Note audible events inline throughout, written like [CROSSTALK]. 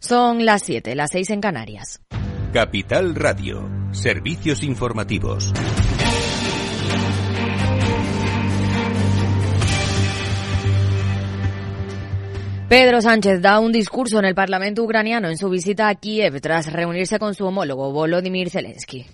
Son las 7, las 6 en Canarias. Capital Radio, servicios informativos. Pedro Sánchez da un discurso en el Parlamento ucraniano en su visita a Kiev tras reunirse con su homólogo Volodymyr Zelensky.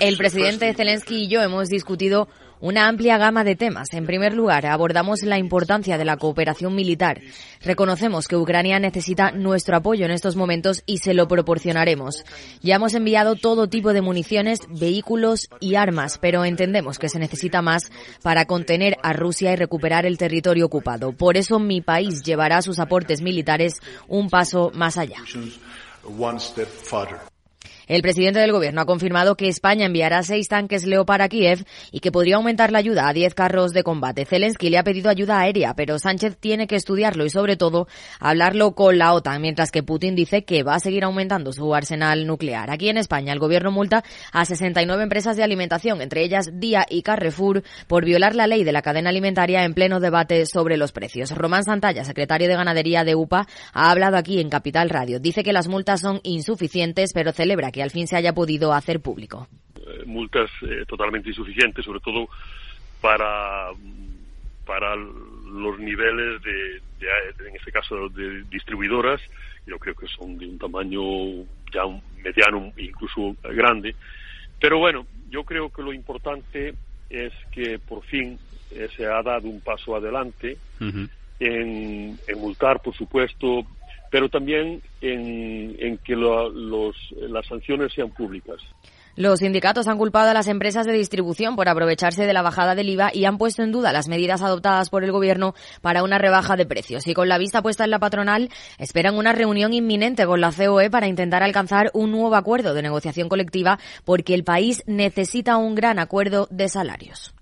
El presidente Zelensky y yo hemos discutido una amplia gama de temas. En primer lugar, abordamos la importancia de la cooperación militar. Reconocemos que Ucrania necesita nuestro apoyo en estos momentos y se lo proporcionaremos. Ya hemos enviado todo tipo de municiones, vehículos y armas, pero entendemos que se necesita más para contener a Rusia y recuperar el territorio ocupado. Por eso mi país llevará sus aportes militares un paso más allá. El presidente del gobierno ha confirmado que España enviará seis tanques Leopard a Kiev y que podría aumentar la ayuda a diez carros de combate. Zelensky le ha pedido ayuda aérea, pero Sánchez tiene que estudiarlo y sobre todo hablarlo con la OTAN, mientras que Putin dice que va a seguir aumentando su arsenal nuclear. Aquí en España el gobierno multa a 69 empresas de alimentación, entre ellas Día y Carrefour, por violar la ley de la cadena alimentaria en pleno debate sobre los precios. Román Santalla, secretario de Ganadería de UPA, ha hablado aquí en Capital Radio. Dice que las multas son insuficientes, pero celebra que al fin se haya podido hacer público. Eh, multas eh, totalmente insuficientes, sobre todo para, para los niveles de, en este caso, de distribuidoras. Yo creo que son de un tamaño ya mediano, incluso grande. Pero bueno, yo creo que lo importante es que por fin eh, se ha dado un paso adelante en, en multar, por supuesto, pero también en, que las sanciones sean públicas. Los sindicatos han culpado a las empresas de distribución por aprovecharse de la bajada del IVA y han puesto en duda las medidas adoptadas por el Gobierno para una rebaja de precios. Y con la vista puesta en la patronal, esperan una reunión inminente con la COE para intentar alcanzar un nuevo acuerdo de negociación colectiva porque el país necesita un gran acuerdo de salarios.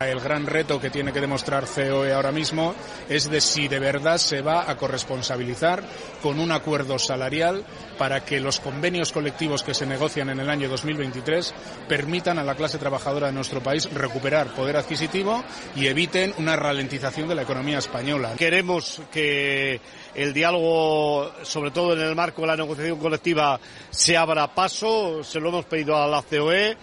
El gran reto que tiene que demostrar COE ahora mismo es de si de verdad se va a corresponsabilizar con un acuerdo salarial para que los convenios colectivos que se negocian en el año 2023 permitan a la clase trabajadora de nuestro país recuperar poder adquisitivo y eviten una ralentización de la economía española. Queremos que el diálogo, sobre todo en el marco de la negociación colectiva, se abra paso. Se lo hemos pedido a la COE.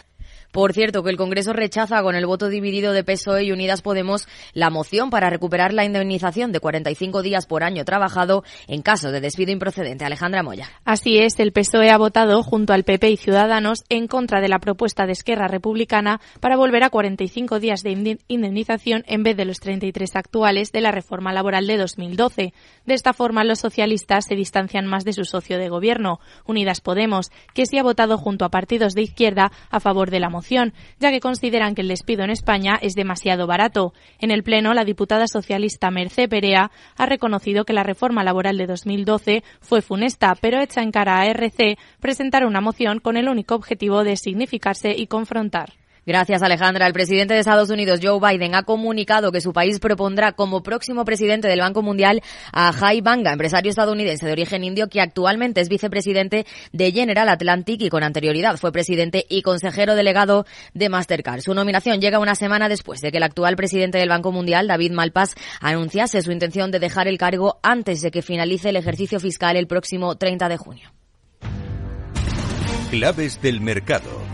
Por cierto, que el Congreso rechaza con el voto dividido de PSOE y Unidas Podemos la moción para recuperar la indemnización de 45 días por año trabajado en caso de despido improcedente. Alejandra Moya. Así es, el PSOE ha votado junto al PP y Ciudadanos en contra de la propuesta de Esquerra Republicana para volver a 45 días de indemnización en vez de los 33 actuales de la reforma laboral de 2012. De esta forma, los socialistas se distancian más de su socio de gobierno, Unidas Podemos, que sí ha votado junto a partidos de izquierda a favor de la moción ya que consideran que el despido en España es demasiado barato. En el Pleno, la diputada socialista Mercé Perea ha reconocido que la reforma laboral de 2012 fue funesta, pero echa en cara a RC presentar una moción con el único objetivo de significarse y confrontar. Gracias, Alejandra. El presidente de Estados Unidos, Joe Biden, ha comunicado que su país propondrá como próximo presidente del Banco Mundial a Jai Banga, empresario estadounidense de origen indio que actualmente es vicepresidente de General Atlantic y con anterioridad fue presidente y consejero delegado de Mastercard. Su nominación llega una semana después de que el actual presidente del Banco Mundial, David Malpass, anunciase su intención de dejar el cargo antes de que finalice el ejercicio fiscal el próximo 30 de junio. Claves del mercado.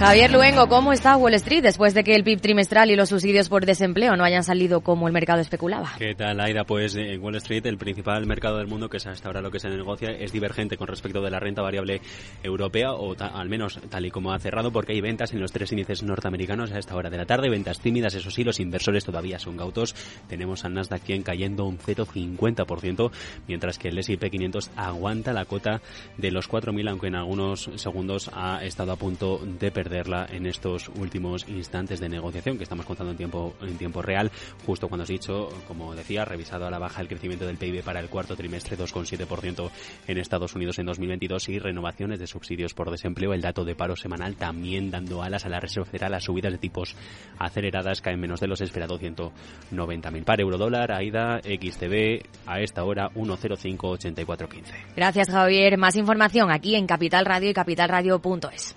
Javier Luengo, ¿cómo está Wall Street después de que el PIB trimestral y los subsidios por desempleo no hayan salido como el mercado especulaba? ¿Qué tal, Aida? Pues en Wall Street, el principal mercado del mundo, que es hasta ahora lo que se negocia, es divergente con respecto de la renta variable europea, o al menos tal y como ha cerrado, porque hay ventas en los tres índices norteamericanos a esta hora de la tarde, ventas tímidas, eso sí, los inversores todavía son gautos. Tenemos al Nasdaq 100 cayendo un 0,50%, mientras que el S&P 500 aguanta la cota de los 4.000, aunque en algunos segundos ha estado a punto de perder en estos últimos instantes de negociación que estamos contando en tiempo, en tiempo real, justo cuando has dicho, como decía, revisado a la baja el crecimiento del PIB para el cuarto trimestre, 2,7% en Estados Unidos en 2022 y renovaciones de subsidios por desempleo. El dato de paro semanal también dando alas a la Reserva Federal. Las subidas de tipos aceleradas caen menos de los esperados 190.000. Para eurodólar, AIDA, XTB, a esta hora 1,058415. Gracias, Javier. Más información aquí en Capital Radio y capitalradio.es.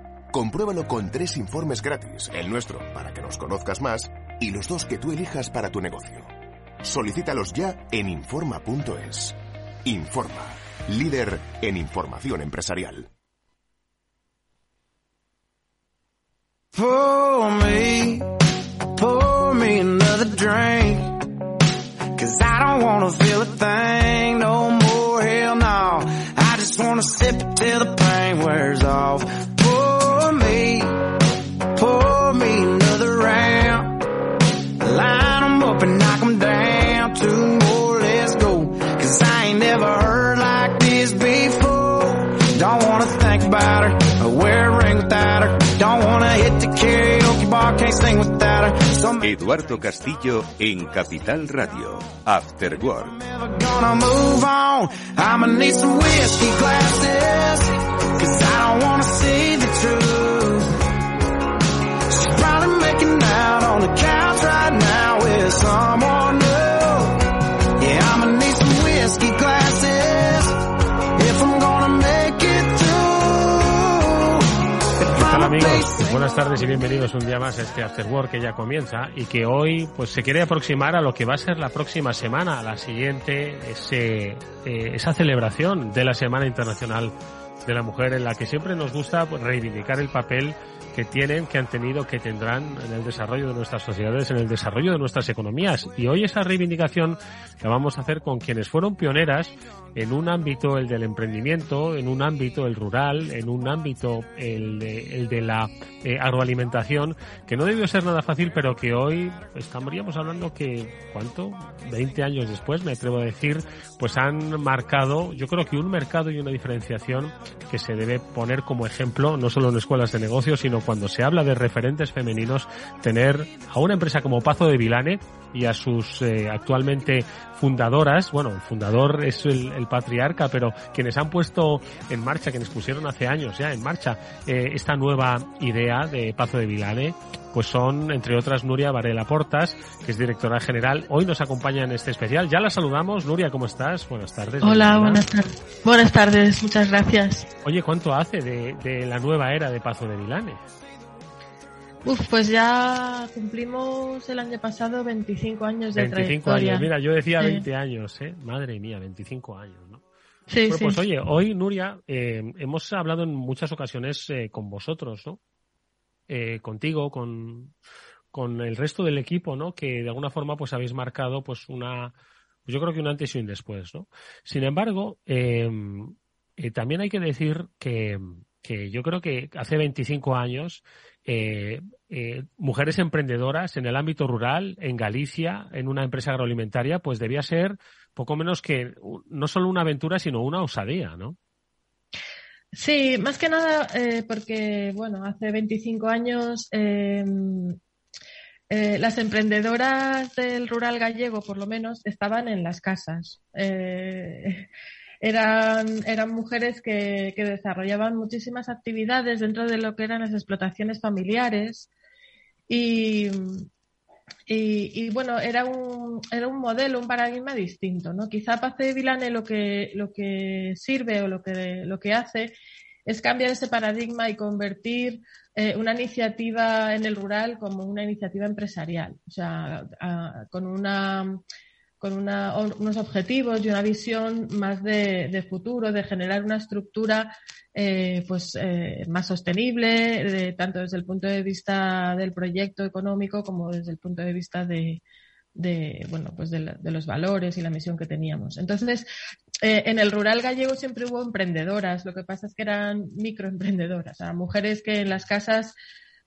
Compruébalo con tres informes gratis, el nuestro para que nos conozcas más y los dos que tú elijas para tu negocio. Solicítalos ya en Informa.es. Informa, líder en información empresarial. Me, me another drink. Cause I don't wanna feel a thing no more, hell no. I just wanna sip till the pain wears off. Eduardo Castillo en Capital Radio. After Work. gonna move on. I'ma need some whiskey glasses. Cause I don't wanna see the truth. She's probably making out on the couch right now with someone new. Yeah, I'ma need some whiskey glasses. If I'm gonna make it through. If ¿Qué tal I'm a amigos? Buenas tardes y bienvenidos un día más a este After Work que ya comienza y que hoy pues se quiere aproximar a lo que va a ser la próxima semana, la siguiente, ese, eh, esa celebración de la Semana Internacional de la Mujer en la que siempre nos gusta reivindicar el papel que tienen, que han tenido, que tendrán en el desarrollo de nuestras sociedades, en el desarrollo de nuestras economías. Y hoy esa reivindicación la vamos a hacer con quienes fueron pioneras en un ámbito, el del emprendimiento, en un ámbito, el rural, en un ámbito, el de, el de la eh, agroalimentación, que no debió ser nada fácil, pero que hoy estaríamos hablando que, ¿cuánto? 20 años después, me atrevo a decir, pues han marcado, yo creo que un mercado y una diferenciación que se debe poner como ejemplo, no solo en escuelas de negocios, sino cuando se habla de referentes femeninos, tener a una empresa como Pazo de Vilane y a sus eh, actualmente fundadoras, bueno, el fundador es el, patriarca, pero quienes han puesto en marcha, quienes pusieron hace años ya en marcha eh, esta nueva idea de Pazo de Vilane, pues son, entre otras, Nuria Varela Portas, que es directora general. Hoy nos acompaña en este especial. Ya la saludamos. Nuria, ¿cómo estás? Buenas tardes. Hola, buenas tardes. Buenas tardes, muchas gracias. Oye, ¿cuánto hace de, de la nueva era de Pazo de Vilane? Uf, pues ya cumplimos el año pasado 25 años de 25 trayectoria. años, mira, yo decía 20 años, ¿eh? Madre mía, 25 años, ¿no? Sí, bueno, sí. pues oye, hoy, Nuria, eh, hemos hablado en muchas ocasiones eh, con vosotros, ¿no? Eh, contigo, con, con el resto del equipo, ¿no? Que de alguna forma pues habéis marcado pues una, yo creo que un antes y un después, ¿no? Sin embargo, eh, eh, también hay que decir que, que yo creo que hace 25 años eh, eh, mujeres emprendedoras en el ámbito rural, en Galicia, en una empresa agroalimentaria, pues debía ser poco menos que no solo una aventura, sino una osadía, ¿no? Sí, más que nada eh, porque, bueno, hace 25 años eh, eh, las emprendedoras del rural gallego, por lo menos, estaban en las casas. Eh, eran, eran mujeres que, que, desarrollaban muchísimas actividades dentro de lo que eran las explotaciones familiares y, y, y, bueno, era un, era un modelo, un paradigma distinto, ¿no? Quizá Pace Vilane lo que, lo que sirve o lo que, lo que hace es cambiar ese paradigma y convertir eh, una iniciativa en el rural como una iniciativa empresarial, o sea, con una con una, unos objetivos y una visión más de, de futuro, de generar una estructura eh, pues eh, más sostenible, tanto desde el punto de vista del proyecto económico como desde el punto de vista de, de bueno pues de, la, de, los valores y la misión que teníamos. Entonces, eh, en el rural gallego siempre hubo emprendedoras, lo que pasa es que eran microemprendedoras, o sea, mujeres que en las casas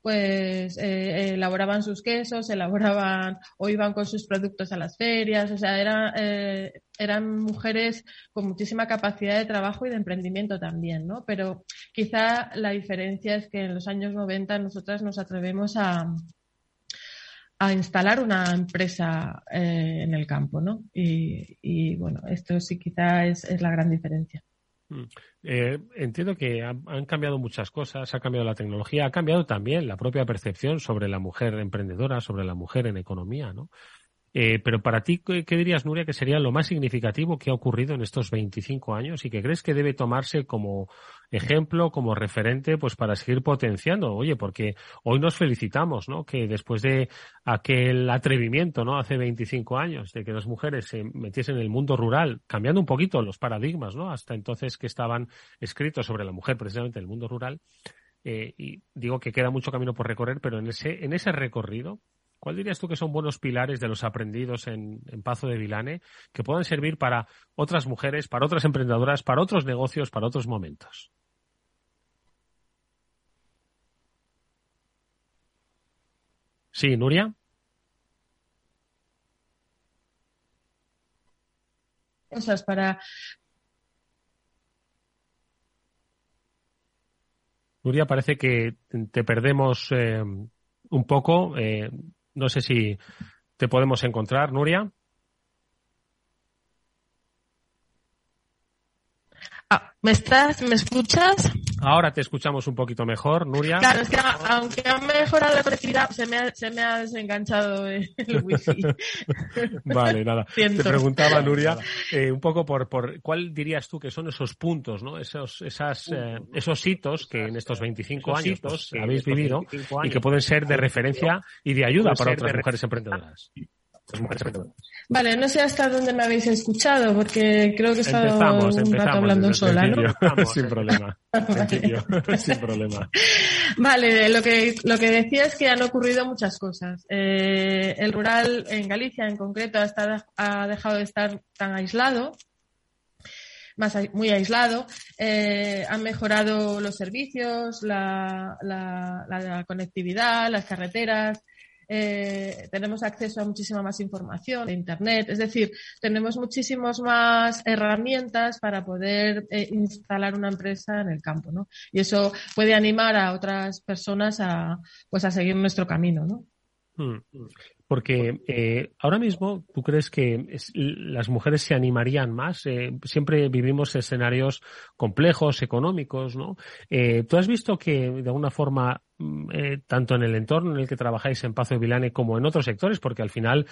pues eh, elaboraban sus quesos, elaboraban [LAUGHS] o iban con sus productos a las ferias, o sea, era, eh, eran mujeres con muchísima capacidad de trabajo y de emprendimiento también, ¿no? Pero quizá la diferencia es que en los años 90 nosotras nos atrevemos a, a instalar una empresa eh, en el campo, ¿no? Y, bueno, esto sí quizá es, la gran diferencia. Mm. Eh, entiendo que han, cambiado muchas cosas, ha cambiado la tecnología, ha cambiado también la propia percepción sobre la mujer emprendedora, sobre la mujer en economía, ¿no? Eh, pero para ti, ¿qué, dirías, Nuria, que sería lo más significativo que ha ocurrido en estos 25 años y que crees que debe tomarse como ejemplo, como referente, pues para seguir potenciando? Oye, porque hoy nos felicitamos, ¿no? Que después de aquel atrevimiento, ¿no? Hace 25 años, de que las mujeres se metiesen en el mundo rural, cambiando un poquito los paradigmas, ¿no? Hasta entonces que estaban escritos sobre la mujer, precisamente en el mundo rural. Eh, y digo que queda mucho camino por recorrer, pero en ese, en ese recorrido, ¿Cuál dirías tú que son buenos pilares de los aprendidos en, Pazo de Vilane que puedan servir para otras mujeres, para otras emprendedoras, para otros negocios, para otros momentos? Sí, Nuria. Cosas para, Nuria, parece que te perdemos eh, un poco. Eh, no sé si te podemos encontrar, Nuria. ¿Me estás, me escuchas? Ahora te escuchamos un poquito mejor, Nuria. Claro, es que aunque ha mejorado la conectividad, se me ha, se me ha desenganchado el [LAUGHS] wifi. vale, nada. Te preguntaba, Nuria, eh, un poco por, por cuál dirías tú que son esos puntos, ¿no? Esos, esas, eh, esos hitos que en estos 25 años pues, habéis vivido y que pueden ser de referencia y de ayuda para otras mujeres emprendedoras. Vale, no sé hasta dónde me habéis escuchado, porque creo que he estado un rato hablando sola, ¿no? [LAUGHS] sin problema. [LAUGHS] [LAUGHS] sin problema. Vale, lo que, lo que decía es que han ocurrido muchas cosas. Eh, el rural en Galicia, en concreto, ha, ha dejado de estar tan aislado más muy aislado. Eh, han mejorado los servicios, la, la, la, conectividad, las carreteras, eh, tenemos acceso a muchísima más información de Internet, es decir, tenemos muchísimas más herramientas para poder eh, instalar una empresa en el campo, ¿no? Y eso puede animar a otras personas a, pues, a seguir nuestro camino, ¿no? Hmm. Porque eh, ahora mismo, ¿tú crees que las mujeres se animarían más? Eh, siempre vivimos escenarios complejos, económicos, ¿no? Eh, ¿Tú has visto que de alguna forma, mm, tanto en el entorno en el que trabajáis en Pazo de Vilane como en otros sectores, porque al final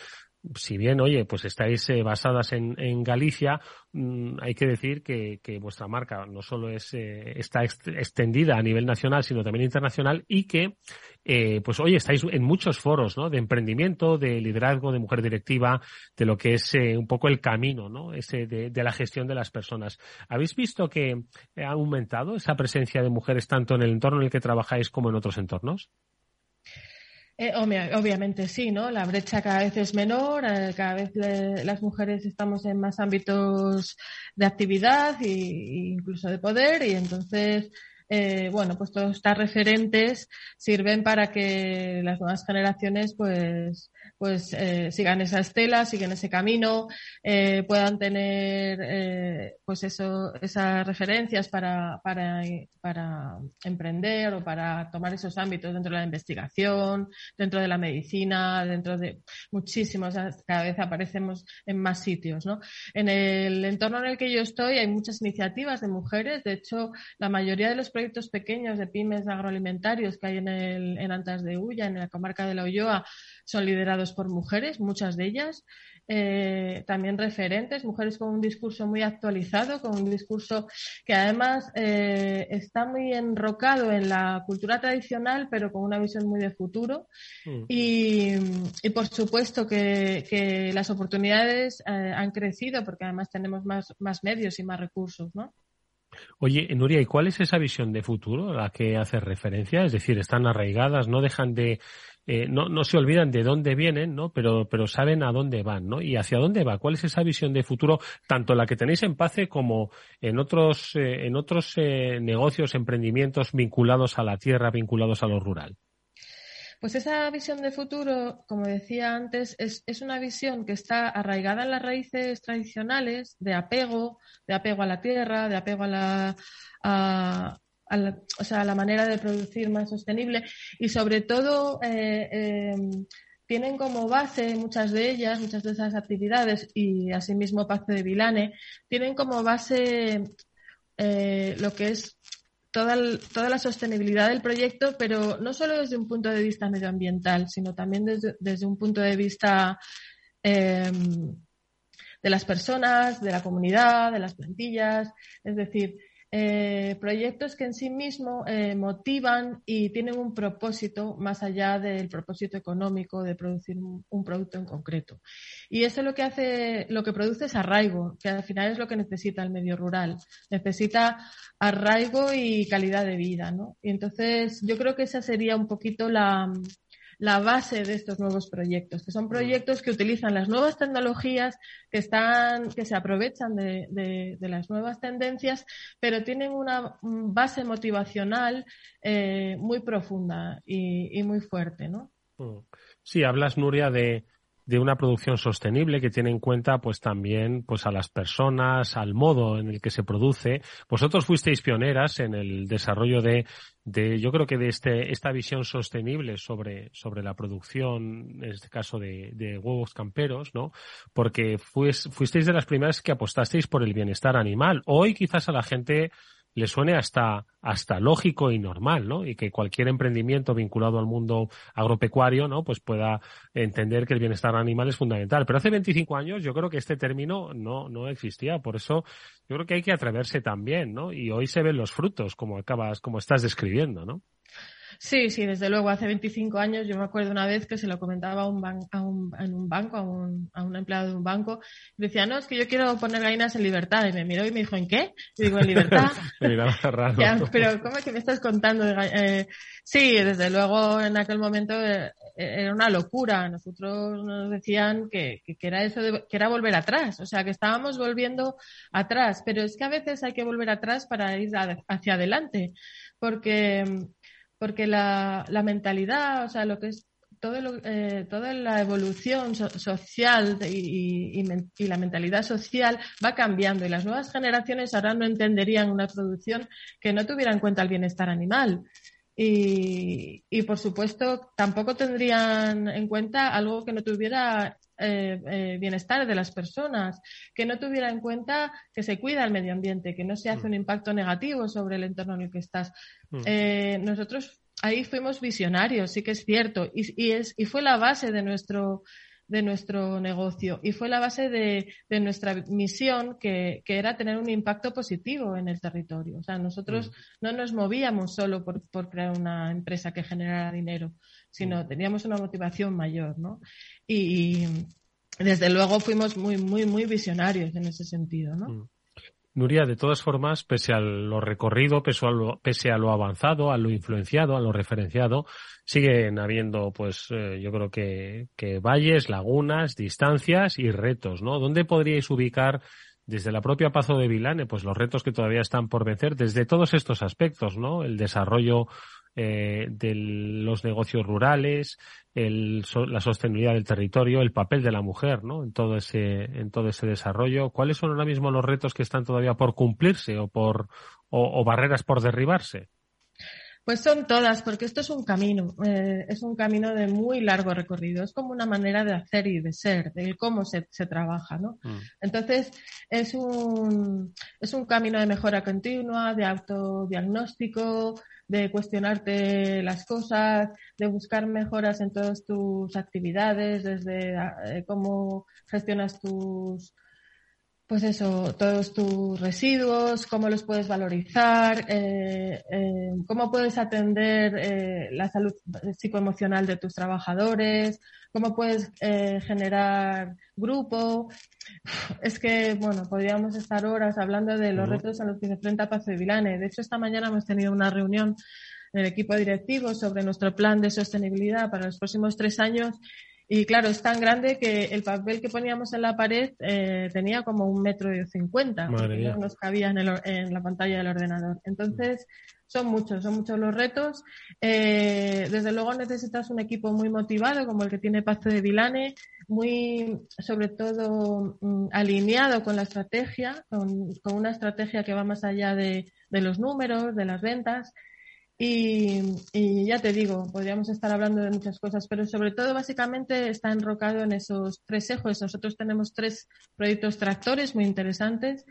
si bien, oye, pues estáis eh, basadas en, en Galicia, mm, hay que decir que, que, vuestra marca no solo es, eh, está extendida a nivel nacional, sino también internacional y que, eh, pues oye, estáis en muchos foros, ¿no? De emprendimiento, de liderazgo, de mujer directiva, de lo que es un poco el camino, ¿no? Ese de, de, la gestión de las personas. ¿Habéis visto que ha aumentado esa presencia de mujeres tanto en el entorno en el que trabajáis como en otros entornos? Eh, obviamente sí, ¿no? La brecha cada vez es menor, eh, cada vez las mujeres estamos en más ámbitos de actividad e incluso de poder y entonces eh, bueno, pues todos estos referentes sirven para que las nuevas generaciones pues pues eh, sigan esa estela, sigan ese camino, eh, puedan tener eh, pues eso, esas referencias para, para, para emprender o para tomar esos ámbitos dentro de la investigación, dentro de la medicina, dentro de muchísimos, cada vez aparecemos en más sitios. ¿no? En el entorno en el que yo estoy hay muchas iniciativas de mujeres, de hecho la mayoría de los proyectos pequeños de pymes agroalimentarios que hay en, el, en Antas de Ulla, en la comarca de la Ulloa, son liderados por mujeres, muchas de ellas, eh, también referentes, mujeres con un discurso muy actualizado, con un discurso que además eh, está muy enrocado en la cultura tradicional, pero con una visión muy de futuro. Mm. Y, por supuesto que, las oportunidades eh, han crecido porque además tenemos más, más medios y más recursos, ¿no? Oye, Nuria, ¿y cuál es esa visión de futuro a la que hace referencia? Es decir, están arraigadas, no dejan de, eh, no, no se olvidan de dónde vienen, ¿no? Pero, pero saben a dónde van, ¿no? Y hacia dónde va. ¿Cuál es esa visión de futuro, tanto la que tenéis en PACE como en otros, eh, en otros eh, negocios, emprendimientos vinculados a la tierra, vinculados a lo rural? Pues esa visión de futuro, como decía antes, es, es, una visión que está arraigada en las raíces tradicionales de apego, de apego a la tierra, de apego a la, a la, o sea, la manera de producir más sostenible y sobre todo eh, eh, tienen como base muchas de ellas, muchas de esas actividades y asimismo Pacto de Vilane, tienen como base eh, lo que es toda, toda la sostenibilidad del proyecto, pero no solo desde un punto de vista medioambiental, sino también desde, desde un punto de vista em, de las personas, de la comunidad, de las plantillas. Es decir, eh, proyectos que en sí mismos eh, motivan y tienen un propósito más allá del propósito económico de producir un, producto en concreto. Y eso lo que hace, lo que produce es arraigo, que al final es lo que necesita el medio rural. Necesita arraigo y calidad de vida, ¿no? Y entonces yo creo que esa sería un poquito la, la base de estos nuevos proyectos, que son proyectos que utilizan las nuevas tecnologías, que están, que se aprovechan de, las nuevas tendencias, pero tienen una base motivacional eh, muy profunda y, muy fuerte, ¿no? Mm. Sí, hablas, Nuria, de, de una producción sostenible que tiene en cuenta pues también pues a las personas, al modo en el que se produce. Vosotros fuisteis pioneras en el desarrollo de, de yo creo que de este, esta visión sostenible sobre, sobre la producción, en este caso de, de huevos camperos, ¿no? Porque fuisteis de las primeras que apostasteis por el bienestar animal. Hoy quizás a la gente le suene hasta, hasta lógico y normal, ¿no? Y que cualquier emprendimiento vinculado al mundo agropecuario, ¿no? Pues pueda entender que el bienestar animal es fundamental. Pero hace 25 años yo creo que este término no, no existía. Por eso yo creo que hay que atreverse también, ¿no? Y hoy se ven los frutos, como acabas, como estás describiendo, ¿no? Sí, sí, desde luego. Hace 25 años yo me acuerdo una vez que se lo comentaba a un, a un, en un banco, a un, a un empleado de un banco. Y decía, no, es que yo quiero poner gallinas en libertad. Y me miró y me dijo, ¿en qué? Y digo, en libertad. [LAUGHS] pero ¿cómo es que me estás contando? Eh, sí, desde luego en aquel momento eh, era una locura. Nosotros nos decían que, que, era eso, de, que era volver atrás. O sea, que estábamos volviendo atrás. Pero es que a veces hay que volver atrás para ir hacia adelante. Porque porque la, la mentalidad, o sea, lo que es todo eh, toda la evolución social y, y, la mentalidad social va cambiando y las nuevas generaciones ahora no entenderían una producción que no tuviera en cuenta el bienestar animal. Y, y por supuesto, tampoco tendrían en cuenta algo que no tuviera eh, eh, bienestar de las personas, que no tuviera en cuenta que se cuida el medio ambiente, que no se hace mm. un impacto negativo sobre el entorno en el que estás. Mm. Eh, nosotros ahí fuimos visionarios, sí que es cierto, y, es, y fue la base de nuestro de nuestro negocio y fue la base de, nuestra misión que, era tener un impacto positivo en el territorio. O sea, nosotros mm. no nos movíamos solo por, por, crear una empresa que generara dinero, sino teníamos una motivación mayor, ¿no? y, desde luego fuimos muy, muy, muy visionarios en ese sentido, ¿no? Nuria, de todas formas, pese a lo recorrido, pese a lo, pese a lo avanzado, a lo influenciado, a lo referenciado, siguen habiendo, pues, eh, yo creo que, que valles, lagunas, distancias y retos, ¿no? ¿Dónde podríais ubicar desde la propia Pazo de Vilane, pues los retos que todavía están por vencer desde todos estos aspectos, ¿no? El desarrollo eh, de los negocios rurales, el, la sostenibilidad del territorio, el papel de la mujer, ¿no? En todo ese, en todo ese desarrollo. ¿Cuáles son ahora mismo los retos que están todavía por cumplirse o por, o, barreras por derribarse? Pues son todas, porque esto es un camino, eh, es un camino de muy largo recorrido, es como una manera de hacer y de ser, de cómo se, se trabaja, ¿no? Mm. Entonces, es un, es un camino de mejora continua, de autodiagnóstico, de cuestionarte las cosas, de buscar mejoras en todas tus actividades, desde eh, cómo gestionas tus, pues eso, todos tus residuos, cómo los puedes valorizar, eh, eh, cómo puedes atender la salud psicoemocional de tus trabajadores, cómo puedes generar grupo. Es que, bueno, podríamos estar horas hablando de los retos a los que se enfrenta Paz de Vilane. De hecho, esta mañana hemos tenido una reunión en el equipo directivo sobre nuestro plan de sostenibilidad para los próximos tres años. Y claro, es tan grande que el papel que poníamos en la pared eh, tenía como un metro y cincuenta. No nos cabía en, en, la pantalla del ordenador. Entonces, son muchos, son muchos los retos. Eh, desde luego necesitas un equipo muy motivado, como el que tiene Pacto de Vilane, muy, sobre todo, mm, alineado con la estrategia, con, una estrategia que va más allá de, los números, de las ventas. Y, ya te digo, podríamos estar hablando de muchas cosas, pero sobre todo básicamente está enrocado en esos tres ejes. Nosotros tenemos tres proyectos tractores muy interesantes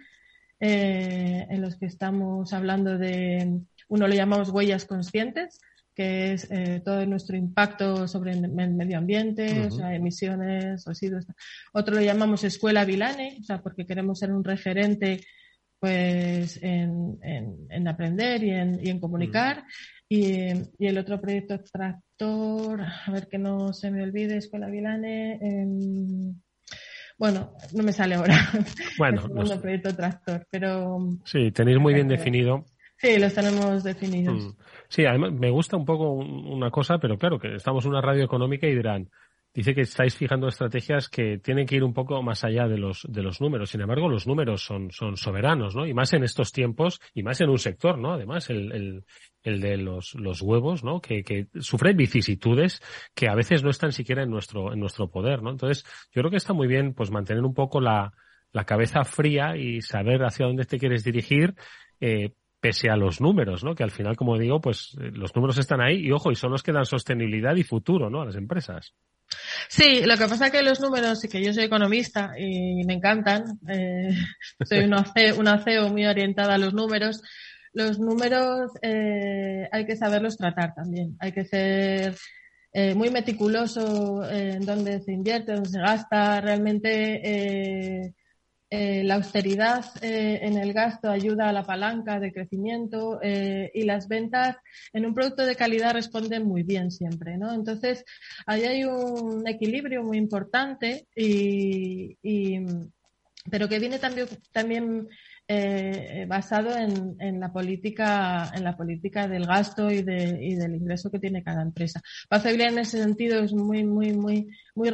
eh, en los que estamos hablando de, uno lo llamamos huellas conscientes, que es eh, todo nuestro impacto sobre el medio ambiente, o sea, emisiones, residuos. Otro lo llamamos Escuela Vilane, o sea, porque queremos ser un referente pues en, en, aprender y en, y en comunicar. Y, y, el otro proyecto tractor, a ver que no se me olvide, Escuela Vilane. bueno, no me sale ahora. Bueno, [LAUGHS] el proyecto tractor, pero. Sí, tenéis muy bien definido. Sí, los tenemos definidos. Mm. Sí, además me gusta un poco una cosa, pero claro, que estamos en una radio económica y dirán, dice que estáis fijando estrategias que tienen que ir un poco más allá de los, de los números. Sin embargo, los números son, son soberanos, ¿no? Y más en estos tiempos y más en un sector, ¿no? Además, el, el, el de los, los huevos, ¿no? Que, que sufren vicisitudes que a veces no están siquiera en nuestro, en nuestro poder, ¿no? Entonces, yo creo que está muy bien, pues, mantener un poco la, la cabeza fría y saber hacia dónde te quieres dirigir, eh, pese a los números, ¿no? Que al final, como digo, pues eh, los números están ahí y ojo, y son los que dan sostenibilidad y futuro, ¿no? A las empresas. Sí, lo que pasa es que los números, y que yo soy economista y me encantan, eh, [LAUGHS] soy una CEO, muy orientada a los números, los números eh, hay que saberlos tratar también, hay que ser eh, muy meticuloso en dónde se invierte, dónde se gasta, realmente eh, la austeridad eh, en el gasto ayuda a la palanca de crecimiento eh, y las ventas en un producto de calidad responden muy bien siempre, ¿no? Entonces, ahí hay un equilibrio muy importante y, pero que viene también, también basado en, en, la política en la política del gasto y, de, y del ingreso que tiene cada empresa. Biblia en ese sentido es muy muy muy muy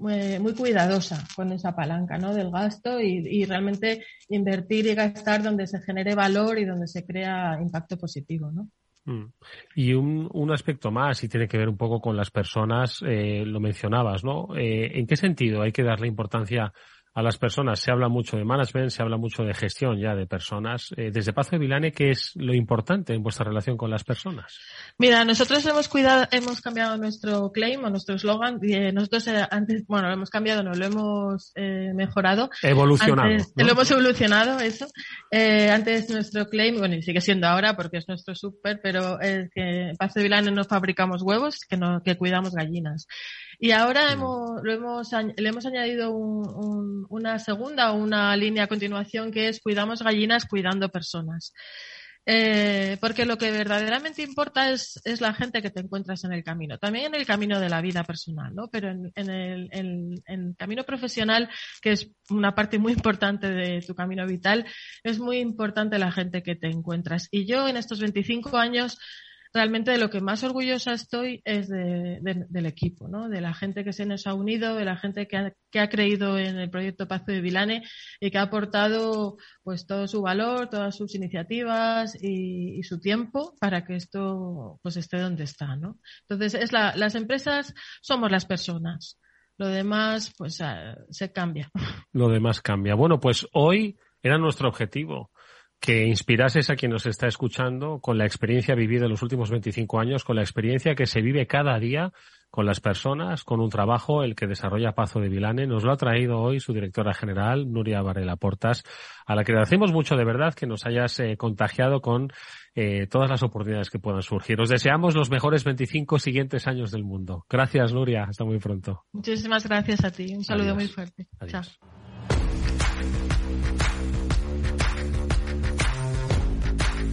muy, cuidadosa con esa palanca ¿no? del gasto y, realmente invertir y gastar donde se genere valor y donde se crea impacto positivo. ¿no? Mm. Y un, un, aspecto más, y tiene que ver un poco con las personas, eh, lo mencionabas, ¿no? Eh, ¿En qué sentido hay que darle importancia a las personas. Se habla mucho de management, se habla mucho de gestión ya de personas. Eh, desde Pazo de Vilane, ¿qué es lo importante en vuestra relación con las personas? Mira, nosotros hemos cuidado, hemos cambiado nuestro claim o nuestro eslogan. Eh, nosotros eh, antes, bueno, lo hemos cambiado, no, lo hemos mejorado. Evolucionado. Lo hemos evolucionado, eso. antes nuestro claim, bueno, y sigue siendo ahora porque es nuestro súper, pero es que en Pazo de Vilane no fabricamos huevos, que no, que cuidamos gallinas. Y ahora mm. hemos, lo hemos, le hemos añadido una segunda una línea a continuación que es cuidamos gallinas cuidando personas. Eh, porque lo que verdaderamente importa es, es, la gente que te encuentras en el camino, también en el camino de la vida personal, ¿no? Pero en, en, el, camino profesional, que es una parte muy importante de tu camino vital, es muy importante la gente que te encuentras. Y yo en estos 25 años realmente de lo que más orgullosa estoy es de, del equipo, ¿no? De la gente que se nos ha unido, de la gente que ha, que ha creído en el proyecto Pazo de Vilane y que ha aportado pues todo su valor, todas sus iniciativas y, su tiempo para que esto pues esté donde está, ¿no? Entonces es la, las empresas somos las personas. Lo demás pues ah, se cambia. Lo demás cambia. Bueno, pues hoy era nuestro objetivo que inspirases a quien nos está escuchando con la experiencia vivida en los últimos 25 años, con la experiencia que se vive cada día con las personas, con un trabajo, el que desarrolla Pazo de Vilane. Nos lo ha traído hoy su directora general, Nuria Varela Portas, a la que le agradecemos mucho de verdad que nos hayas eh, contagiado con eh, todas las oportunidades que puedan surgir. Os deseamos los mejores 25 siguientes años del mundo. Gracias, Nuria. Hasta muy pronto. Muchísimas gracias a ti. Un saludo muy fuerte. Chao.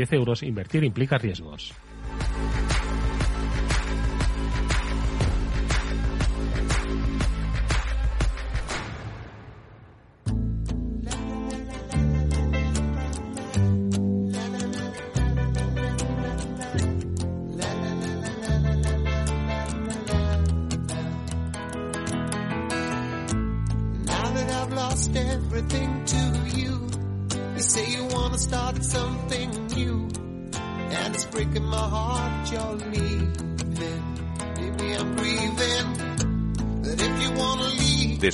10 euros, invertir implica riesgos.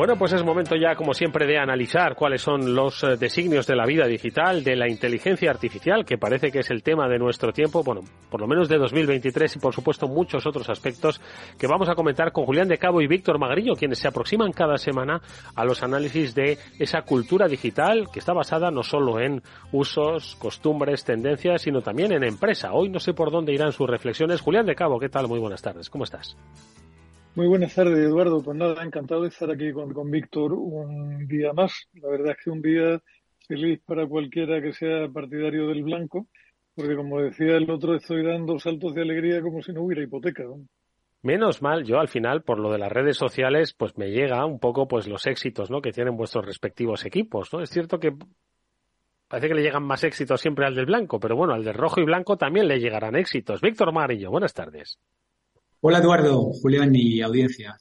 Bueno, pues es momento ya, como siempre, de analizar cuáles son los eh, designios de la vida digital, de la inteligencia artificial, que parece que es el tema de nuestro tiempo, bueno, por lo menos de 2023 y, por supuesto, muchos otros aspectos que vamos a comentar con Julián de Cabo y Víctor Magrillo, quienes se aproximan cada semana a los análisis de esa cultura digital que está basada no solo en usos, costumbres, tendencias, sino también en empresa. Hoy no sé por dónde irán sus reflexiones. Julián de Cabo, ¿qué tal? Muy buenas tardes. ¿Cómo estás? Muy buenas tardes, Eduardo. Pues nada, encantado de estar aquí con, con Víctor un día más. La verdad es que un día feliz para cualquiera que sea partidario del blanco, porque como decía el otro, estoy dando saltos de alegría como si no hubiera hipoteca. ¿no? Menos mal, yo al final, por lo de las redes sociales, pues me llega un poco pues los éxitos, ¿no? Que tienen vuestros respectivos equipos, ¿no? Es cierto que parece que le llegan más éxitos siempre al del blanco, pero bueno, al del rojo y blanco también le llegarán éxitos. Víctor Marillo, buenas tardes. Hola Eduardo, Julián y audiencia.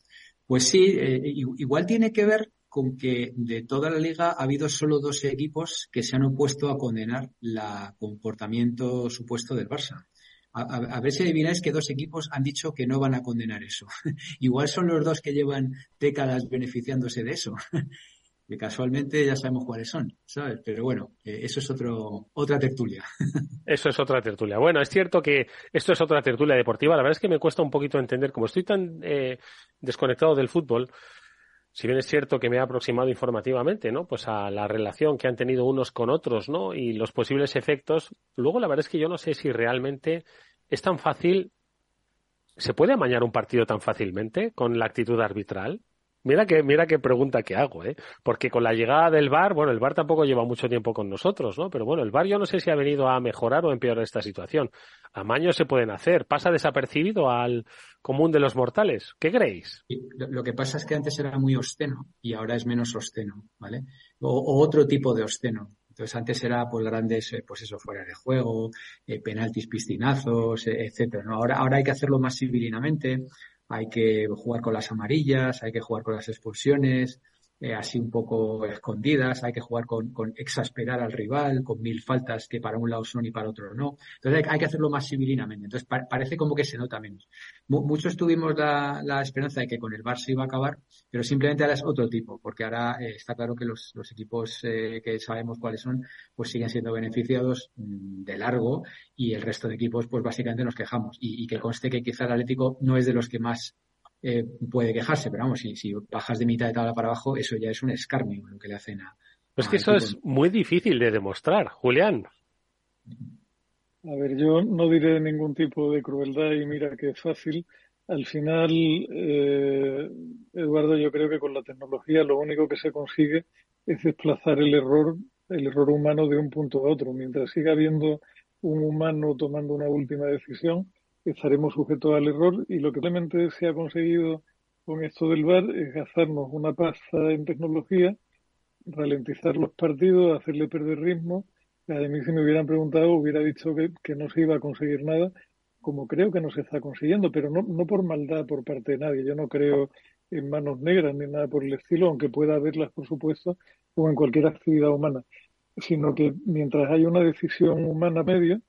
Pues sí, eh, igual tiene que ver con que de toda la liga ha habido solo dos equipos que se han opuesto a condenar el comportamiento supuesto del Barça. A, a, a, ver si adivináis que dos equipos han dicho que no van a condenar eso. [LAUGHS] igual son los dos que llevan décadas beneficiándose de eso. [LAUGHS] que casualmente ya sabemos cuáles son, ¿sabes? Pero bueno, eh, eso es otro, otra tertulia. [LAUGHS] Eso es otra tertulia. Bueno, es cierto que esto es otra tertulia deportiva. La verdad es que me cuesta un poquito entender, como estoy tan eh, desconectado del fútbol, si bien es cierto que me ha aproximado informativamente, ¿no? Pues a la relación que han tenido unos con otros, ¿no? Y los posibles efectos. Luego, la verdad es que yo no sé si realmente es tan fácil. ¿Se puede amañar un partido tan fácilmente con la actitud arbitral? Mira que, mira qué pregunta que hago, ¿eh? Porque con la llegada del VAR, bueno, el VAR tampoco lleva mucho tiempo con nosotros, ¿no? Pero bueno, el VAR yo no sé si ha venido a mejorar o empeorar esta situación. Amaños se pueden hacer. ¿Pasa desapercibido al común de los mortales? ¿Qué creéis? Lo que pasa es que antes era muy obsceno y ahora es menos obsceno, ¿vale? O, otro tipo de obsceno. Entonces antes era pues grandes, pues eso, fuera de juego, eh, penaltis piscinazos, eh, etcétera. Ahora, ahora hay que hacerlo más civilinamente, hay que jugar con las amarillas, hay que jugar con las expulsiones, eh, así un poco escondidas, hay que jugar con, con, exasperar al rival, con mil faltas que para un lado son y para otro no. Entonces hay, que hacerlo más civilinamente. Entonces pa parece como que se nota menos. Muchos tuvimos la, la, esperanza de que con el Bar se iba a acabar, pero simplemente ahora es otro tipo, porque ahora eh, está claro que los, los equipos eh, que sabemos cuáles son, pues siguen siendo beneficiados mmm, de largo y el resto de equipos, pues básicamente nos quejamos. Y, y que conste que quizá el Atlético no es de los que más eh, puede quejarse, pero vamos, si, si, bajas de mitad de tabla para abajo, eso ya es un escarnio lo que le hacen a. Pues es que eso es muy difícil de demostrar, Julián. A ver, yo no diré ningún tipo de crueldad y mira que es fácil. Al final, eh, Eduardo, yo creo que con la tecnología lo único que se consigue es desplazar el error, el error humano de un punto a otro. Mientras siga habiendo un humano tomando una última decisión, estaremos sujetos al error y lo que realmente se ha conseguido con esto del VAR es gastarnos una pasta en tecnología, ralentizar los partidos, hacerle perder ritmo. A mí si me hubieran preguntado hubiera dicho que, no se iba a conseguir nada, como creo que no se está consiguiendo, pero no, no por maldad por parte de nadie. Yo no creo en manos negras ni nada por el estilo, aunque pueda haberlas, por supuesto, como en cualquier actividad humana, sino que mientras hay una decisión humana media,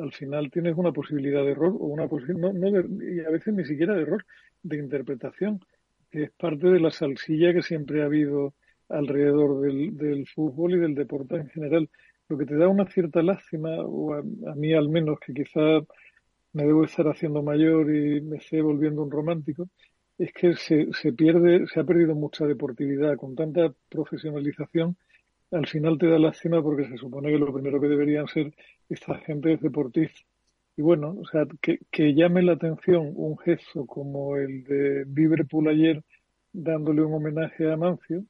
al final tienes una posibilidad de error o una posibilidad, no, no de, y a veces ni siquiera de error, de interpretación, que es parte de la salsilla que siempre ha habido alrededor del, del fútbol y del deporte en general. Lo que te da una cierta lástima, o a, a mí al menos, que quizá me debo estar haciendo mayor y me esté volviendo un romántico, es que se, se pierde, se ha perdido mucha deportividad con tanta profesionalización al final te da lástima porque se supone que lo primero que deberían ser esta gente es deportista. Y bueno, o sea, que, que llame la atención un gesto como el de Liverpool ayer dándole un homenaje a Mancio,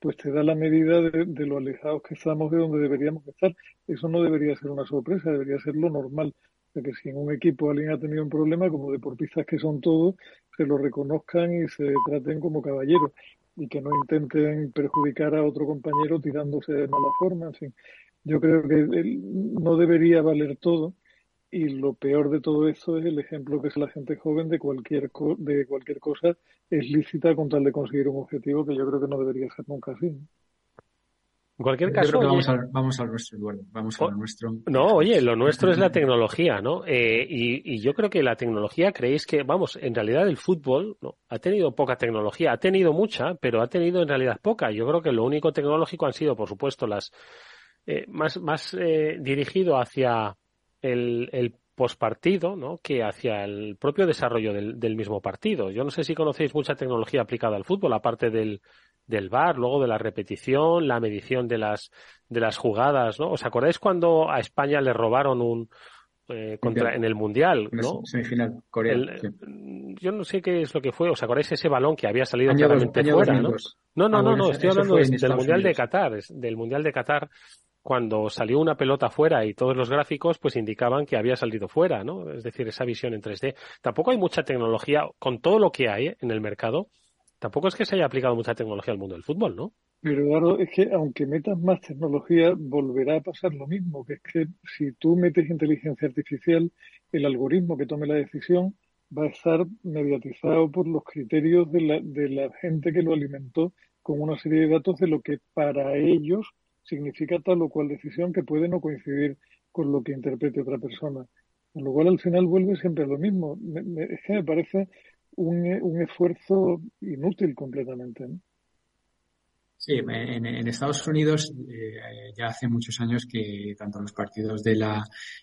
pues te da la medida de, de, lo alejados que estamos de donde deberíamos estar. Eso no debería ser una sorpresa, debería ser lo normal. O sea, que si en un equipo alguien ha tenido un problema, como deportistas que son todos, se lo reconozcan y se traten como caballeros y que no intenten perjudicar a otro compañero tirándose de mala forma, en fin. Yo creo que no debería valer todo y lo peor de todo eso es el ejemplo que es la gente joven de cualquier de cualquier cosa es lícita con tal de conseguir un objetivo que yo creo que no debería ser nunca así. En cualquier caso. vamos, al, vamos al nuestro, Eduardo. Vamos a lo nuestro. No, oye, lo nuestro es la tecnología, ¿no? Eh, y, y, yo creo que la tecnología, creéis que, vamos, en realidad el fútbol ¿no? ha tenido poca tecnología. Ha tenido mucha, pero ha tenido en realidad poca. Yo creo que lo único tecnológico han sido, por supuesto, las. Eh, más más eh, dirigido hacia el, el pospartido, ¿no? Que hacia el propio desarrollo del, del mismo partido. Yo no sé si conocéis mucha tecnología aplicada al fútbol, aparte del del VAR, luego de la repetición, la medición de las de las jugadas, ¿no? ¿Os acordáis cuando a España le robaron un eh, contra en el mundial, ¿no? Semifinal, Corea. Yo no sé qué es lo que fue. ¿Os acordáis ese balón que había salido claramente fuera, ¿no? No, no, ah, no, no, estoy hablando del mundial de Qatar, del mundial de Qatar cuando salió una pelota fuera y todos los gráficos pues indicaban que había salido fuera, ¿no? Es decir, esa visión en 3D. Tampoco hay mucha tecnología con todo lo que hay ¿eh? en el mercado tampoco es que se haya aplicado mucha tecnología al mundo del fútbol, ¿no? Pero Eduardo, es que aunque metas más tecnología, volverá a pasar lo mismo, que es que si tú metes inteligencia artificial, el algoritmo que tome la decisión va a estar mediatizado por los criterios de la, de la gente que lo alimentó con una serie de datos de lo que para ellos significa tal o cual decisión que puede no coincidir con lo que interprete otra persona. Con lo cual al final vuelve siempre lo mismo. es que me parece un, esfuerzo inútil completamente. Sí, en, Estados Unidos eh, ya hace muchos años que tanto los partidos de la,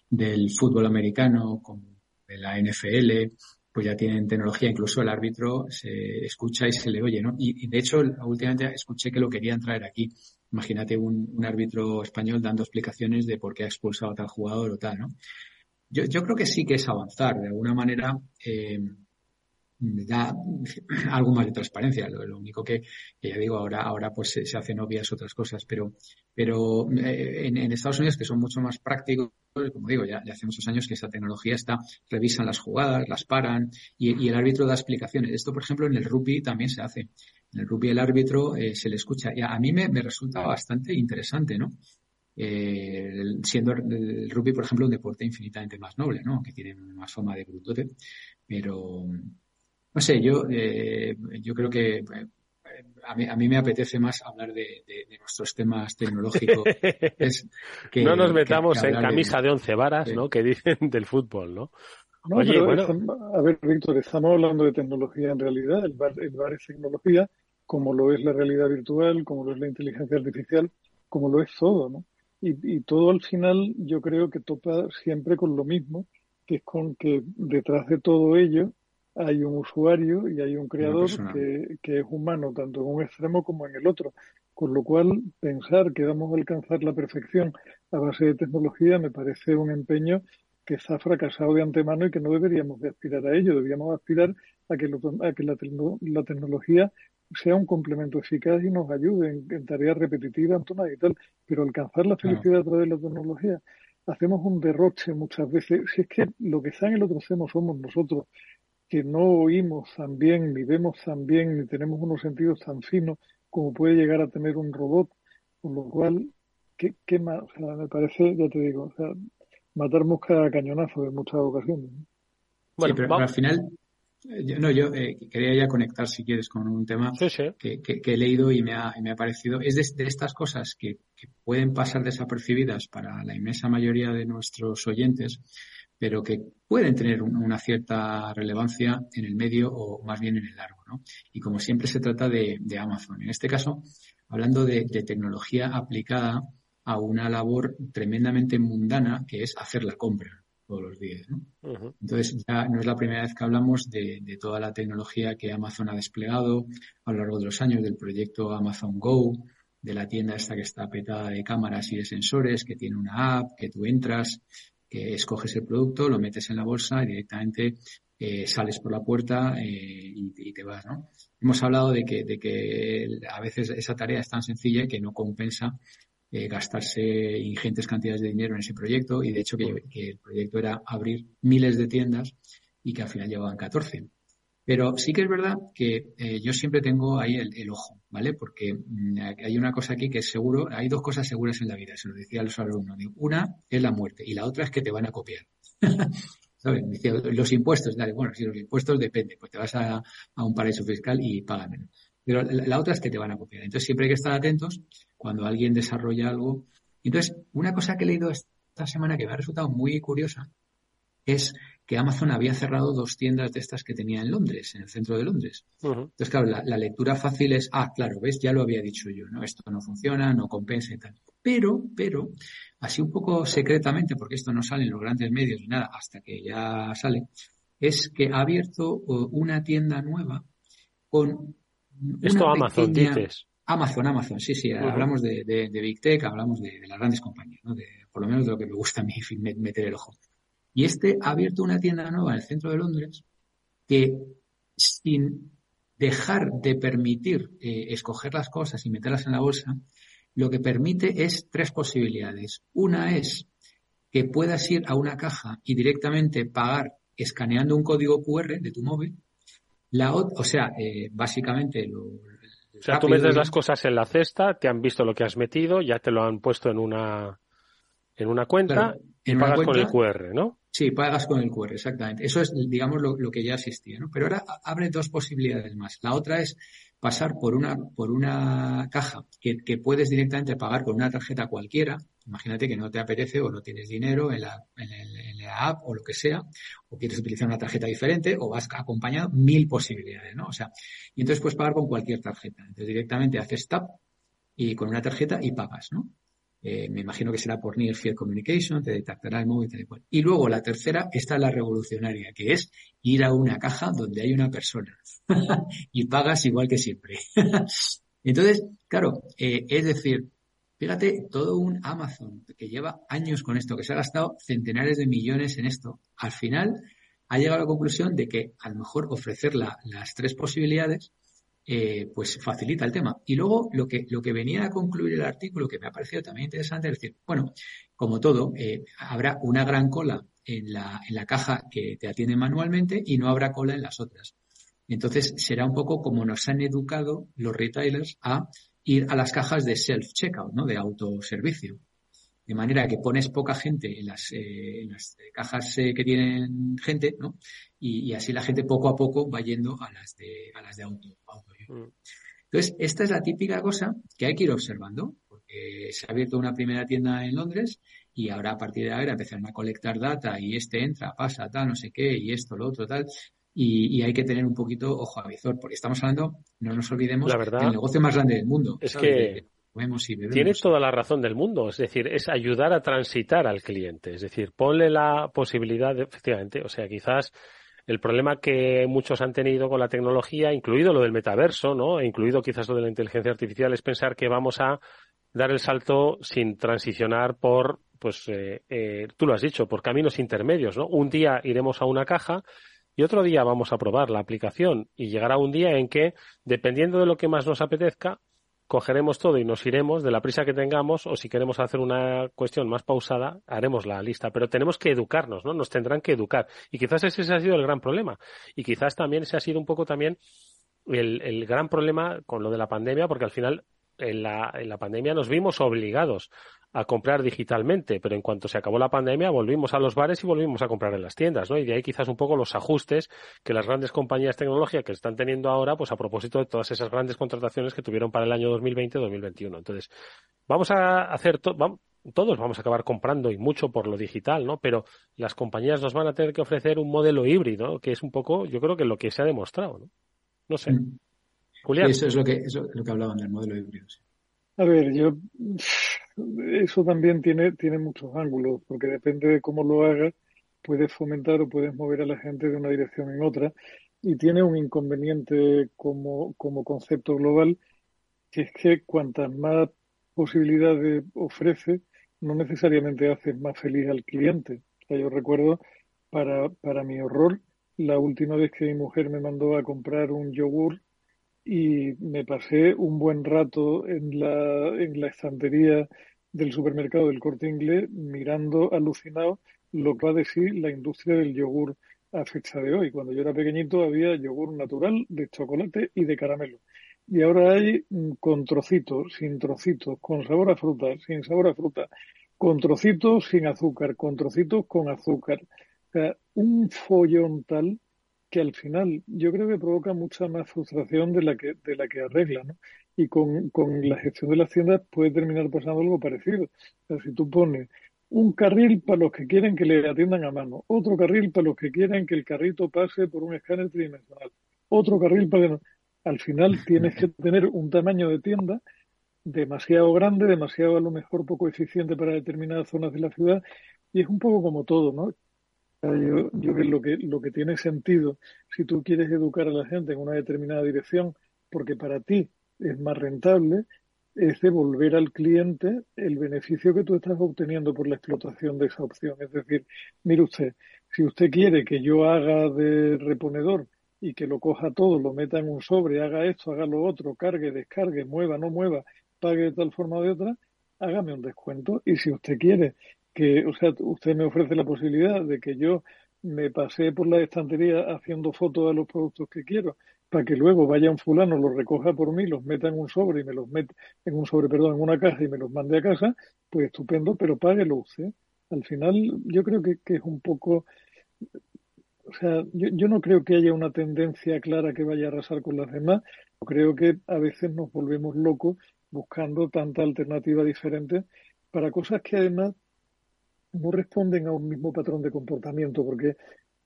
del fútbol americano como de la NFL pues ya tienen tecnología, incluso el árbitro se escucha y se le oye, ¿no? Y, de hecho, últimamente escuché que lo querían traer aquí. Imagínate un, un, árbitro español dando explicaciones de por qué ha expulsado a tal jugador o tal, ¿no? Yo, yo creo que sí que es avanzar. De alguna manera, eh, da algo más de transparencia. Lo, único que, ya digo, ahora, ahora pues se, hacen obvias otras cosas, pero, pero eh, en, Estados Unidos, que son mucho más prácticos, como digo, ya, hace muchos años que esa tecnología está, revisan las jugadas, las paran y, el árbitro da explicaciones. Esto, por ejemplo, en el rugby también se hace. En el rugby el árbitro eh, se le escucha. Y a, mí me, resulta bastante interesante, ¿no? Eh, siendo el rugby, por ejemplo, un deporte infinitamente más noble, ¿no? Que tiene más forma de brutote, pero, no sé, yo, eh, yo creo que eh, a mí, a mí me apetece más hablar de, de, nuestros temas tecnológicos. [LAUGHS] que, no nos metamos en camisa de, once varas, ¿no? Que dicen [LAUGHS] del fútbol, ¿no? No, Oye, bueno. a ver, Víctor, estamos hablando de tecnología en realidad. El bar, el bar es tecnología, como lo es la realidad virtual, como lo es la inteligencia artificial, como lo es todo, ¿no? Y, y todo al final yo creo que topa siempre con lo mismo, que es con que detrás de todo ello hay un usuario y hay un creador que, que, es humano tanto en un extremo como en el otro. Con lo cual, pensar que vamos a alcanzar la perfección a base de tecnología me parece un empeño que está fracasado de antemano y que no deberíamos de aspirar a ello. Deberíamos aspirar a que, a que la, la, tecnología sea un complemento eficaz y nos ayude en, tareas repetitivas y tal. Pero alcanzar la felicidad a través de la tecnología hacemos un derroche muchas veces. Si es que lo que está en el otro extremo somos nosotros que no oímos tan bien, ni vemos tan bien, ni tenemos unos sentidos tan finos como puede llegar a tener un robot, con lo cual, ¿qué, qué más? O sea, me parece, ya te digo, o sea, matar mosca a cañonazo en muchas ocasiones. Bueno, pero, al final, no, yo eh, quería ya conectar, si quieres, con un tema Que, que, he leído y me ha, me ha parecido. Es de, de estas cosas que, que, pueden pasar desapercibidas para la inmensa mayoría de nuestros oyentes, pero que pueden tener una cierta relevancia en el medio o más bien en el largo. ¿no? Y como siempre se trata de, Amazon. En este caso, hablando de, tecnología aplicada a una labor tremendamente mundana que es hacer la compra todos los días. ¿no? Entonces, ya no es la primera vez que hablamos de, de, toda la tecnología que Amazon ha desplegado a lo largo de los años del proyecto Amazon Go, de la tienda esta que está petada de cámaras y de sensores, que tiene una app, que tú entras que escoges el producto, lo metes en la bolsa y directamente eh, sales por la puerta eh, y, te vas, ¿no? Hemos hablado de que, de que a veces esa tarea es tan sencilla que no compensa eh, gastarse ingentes cantidades de dinero en ese proyecto y de hecho que, el proyecto era abrir miles de tiendas y que al final llevaban 14. Pero sí que es verdad que yo siempre tengo ahí el, ojo, ¿vale? Porque mm, hay una cosa aquí que es seguro, hay dos cosas seguras en la vida, se lo decía a los alumnos. Una es la muerte y la otra es que te van a copiar. [LAUGHS] ¿Sabes? los impuestos, dale, bueno, si los impuestos depende, pues te vas a, un paraíso fiscal y pagan menos. Pero la, otra es que te van a copiar. Entonces siempre hay que estar atentos cuando alguien desarrolla algo. Entonces, una cosa que he leído esta semana que me ha resultado muy curiosa es que Amazon había cerrado dos tiendas de estas que tenía en Londres, en el centro de Londres. Entonces, claro, la, lectura fácil es, ah, claro, ves, ya lo había dicho yo, ¿no? Esto no funciona, no compensa y tal. Pero, pero, así un poco secretamente, porque esto no sale en los grandes medios ni nada, hasta que ya sale, es que ha abierto una tienda nueva con... Esto Amazon, dices. Amazon, Amazon, sí, sí, hablamos de, Big Tech, hablamos de, las grandes compañías, ¿no? De, por lo menos de lo que me gusta a mí [LAUGHS] meter el ojo. Y este ha abierto una tienda nueva en el centro de Londres que sin dejar de permitir eh, escoger las cosas y meterlas en la bolsa, lo que permite es tres posibilidades. Una es que puedas ir a una caja y directamente pagar escaneando un código QR de tu móvil. La o sea, eh, básicamente lo, o sea, tú metes las cosas en la cesta, te han visto lo que has metido, ya te lo han puesto en una en una cuenta y pagas con el QR, ¿no? Sí, pagas con el QR, exactamente. Eso es, digamos, lo, que ya existía, ¿no? Pero ahora abre dos posibilidades más. La otra es pasar por una, por una caja que, puedes directamente pagar con una tarjeta cualquiera. Imagínate que no te apetece o no tienes dinero en la, en, la app o lo que sea, o quieres utilizar una tarjeta diferente o vas acompañado, mil posibilidades, ¿no? O sea, y entonces puedes pagar con cualquier tarjeta. Entonces directamente haces tap y con una tarjeta y pagas, ¿no? Eh, me imagino que será por Near Field Communication, te detectará el móvil, y luego la tercera, esta es la revolucionaria, que es ir a una caja donde hay una persona [LAUGHS] y pagas igual que siempre. [LAUGHS] Entonces, claro, eh, es decir, fíjate, todo un Amazon que lleva años con esto, que se ha gastado centenares de millones en esto, al final ha llegado a la conclusión de que a lo mejor ofrecer las tres posibilidades eh, pues facilita el tema. Y luego lo que, lo que venía a concluir el artículo, que me ha parecido también interesante, es decir, bueno, como todo, eh, habrá una gran cola en la, en la caja que te atiende manualmente y no habrá cola en las otras. Entonces será un poco como nos han educado los retailers a ir a las cajas de self-checkout, ¿no? De autoservicio. De manera que pones poca gente en las, eh, las cajas que tienen gente, ¿no? Y, así la gente poco a poco va yendo a las de, a las de auto, auto Mm. Entonces, esta es la típica cosa que hay que ir observando, porque se ha abierto una primera tienda en Londres y ahora a partir de ahora empezaron a colectar data y este entra, pasa, tal, no sé qué, y esto, lo otro, tal. Y, hay que tener un poquito ojo a visor, porque estamos hablando, no nos olvidemos, del negocio más grande del mundo. Es que tienes toda la razón del mundo, es decir, es ayudar a transitar al cliente, es decir, ponle la posibilidad, de, efectivamente, o sea, quizás el problema que muchos han tenido con la tecnología, incluido lo del metaverso, ¿no? E incluido quizás lo de la inteligencia artificial, es pensar que vamos a dar el salto sin transicionar por, pues, eh, eh, tú lo has dicho, por caminos intermedios, ¿no? Un día iremos a una caja y otro día vamos a probar la aplicación y llegará un día en que, dependiendo de lo que más nos apetezca, cogeremos todo y nos iremos de la prisa que tengamos o si queremos hacer una cuestión más pausada, haremos la lista. Pero tenemos que educarnos, ¿no? Nos tendrán que educar. Y quizás ese ha sido el gran problema. Y quizás también ese ha sido un poco también el, el gran problema con lo de la pandemia, porque al final en la, en la pandemia nos vimos obligados a comprar digitalmente, pero en cuanto se acabó la pandemia volvimos a los bares y volvimos a comprar en las tiendas, ¿no? Y de ahí quizás un poco los ajustes que las grandes compañías tecnológicas están teniendo ahora, pues a propósito de todas esas grandes contrataciones que tuvieron para el año 2020-2021. Entonces, vamos a hacer todo, todos vamos a acabar comprando y mucho por lo digital, ¿no? Pero las compañías nos van a tener que ofrecer un modelo híbrido, que es un poco, yo creo que lo que se ha demostrado, ¿no? No sé. Mm. Julián. eso es lo que, eso es lo que hablaban del modelo híbrido. A ver, yo eso también tiene, tiene muchos ángulos, porque depende de cómo lo hagas, puedes fomentar o puedes mover a la gente de una dirección en otra, y tiene un inconveniente como, como concepto global, que es que cuantas más posibilidades ofrece, no necesariamente haces más feliz al cliente. Yo recuerdo, para, para mi horror, la última vez que mi mujer me mandó a comprar un yogur y me pasé un buen rato en la, en la estantería del supermercado del corte inglés mirando alucinado lo que va a decir la industria del yogur a fecha de hoy. Cuando yo era pequeñito había yogur natural de chocolate y de caramelo. Y ahora hay mm, con trocitos, sin trocitos, con sabor a fruta, sin sabor a fruta, con trocitos sin azúcar, con trocitos con azúcar. O sea, un follón tal que al final yo creo que provoca mucha más frustración de la que, de la que arregla, ¿no? Y con, con la gestión de las tiendas puede terminar pasando algo parecido. O sea, si tú pones un carril para los que quieren que le atiendan a mano, otro carril para los que quieren que el carrito pase por un escáner tridimensional, otro carril para... Al final tienes que tener un tamaño de tienda demasiado grande, demasiado a lo mejor poco eficiente para determinadas zonas de la ciudad y es un poco como todo, ¿no? Yo, yo creo que lo que lo que tiene sentido si tú quieres educar a la gente en una determinada dirección porque para ti es más rentable es devolver al cliente el beneficio que tú estás obteniendo por la explotación de esa opción. Es decir, mire usted, si usted quiere que yo haga de reponedor y que lo coja todo, lo meta en un sobre, haga esto, haga lo otro, cargue, descargue, mueva, no mueva, pague de tal forma o de otra, hágame un descuento. Y si usted quiere que, o sea, usted me ofrece la posibilidad de que yo me pase por la estantería haciendo fotos de los productos que quiero para que luego vaya un fulano, los recoja por mí, los meta en un sobre y me los mete en un sobre, perdón, en una caja y me los mande a casa, pues estupendo, pero páguelo usted. Al final, yo creo que, que es un poco, o sea, yo, yo, no creo que haya una tendencia clara que vaya a arrasar con las demás. Creo que a veces nos volvemos locos buscando tanta alternativa diferente para cosas que además no responden a un mismo patrón de comportamiento, porque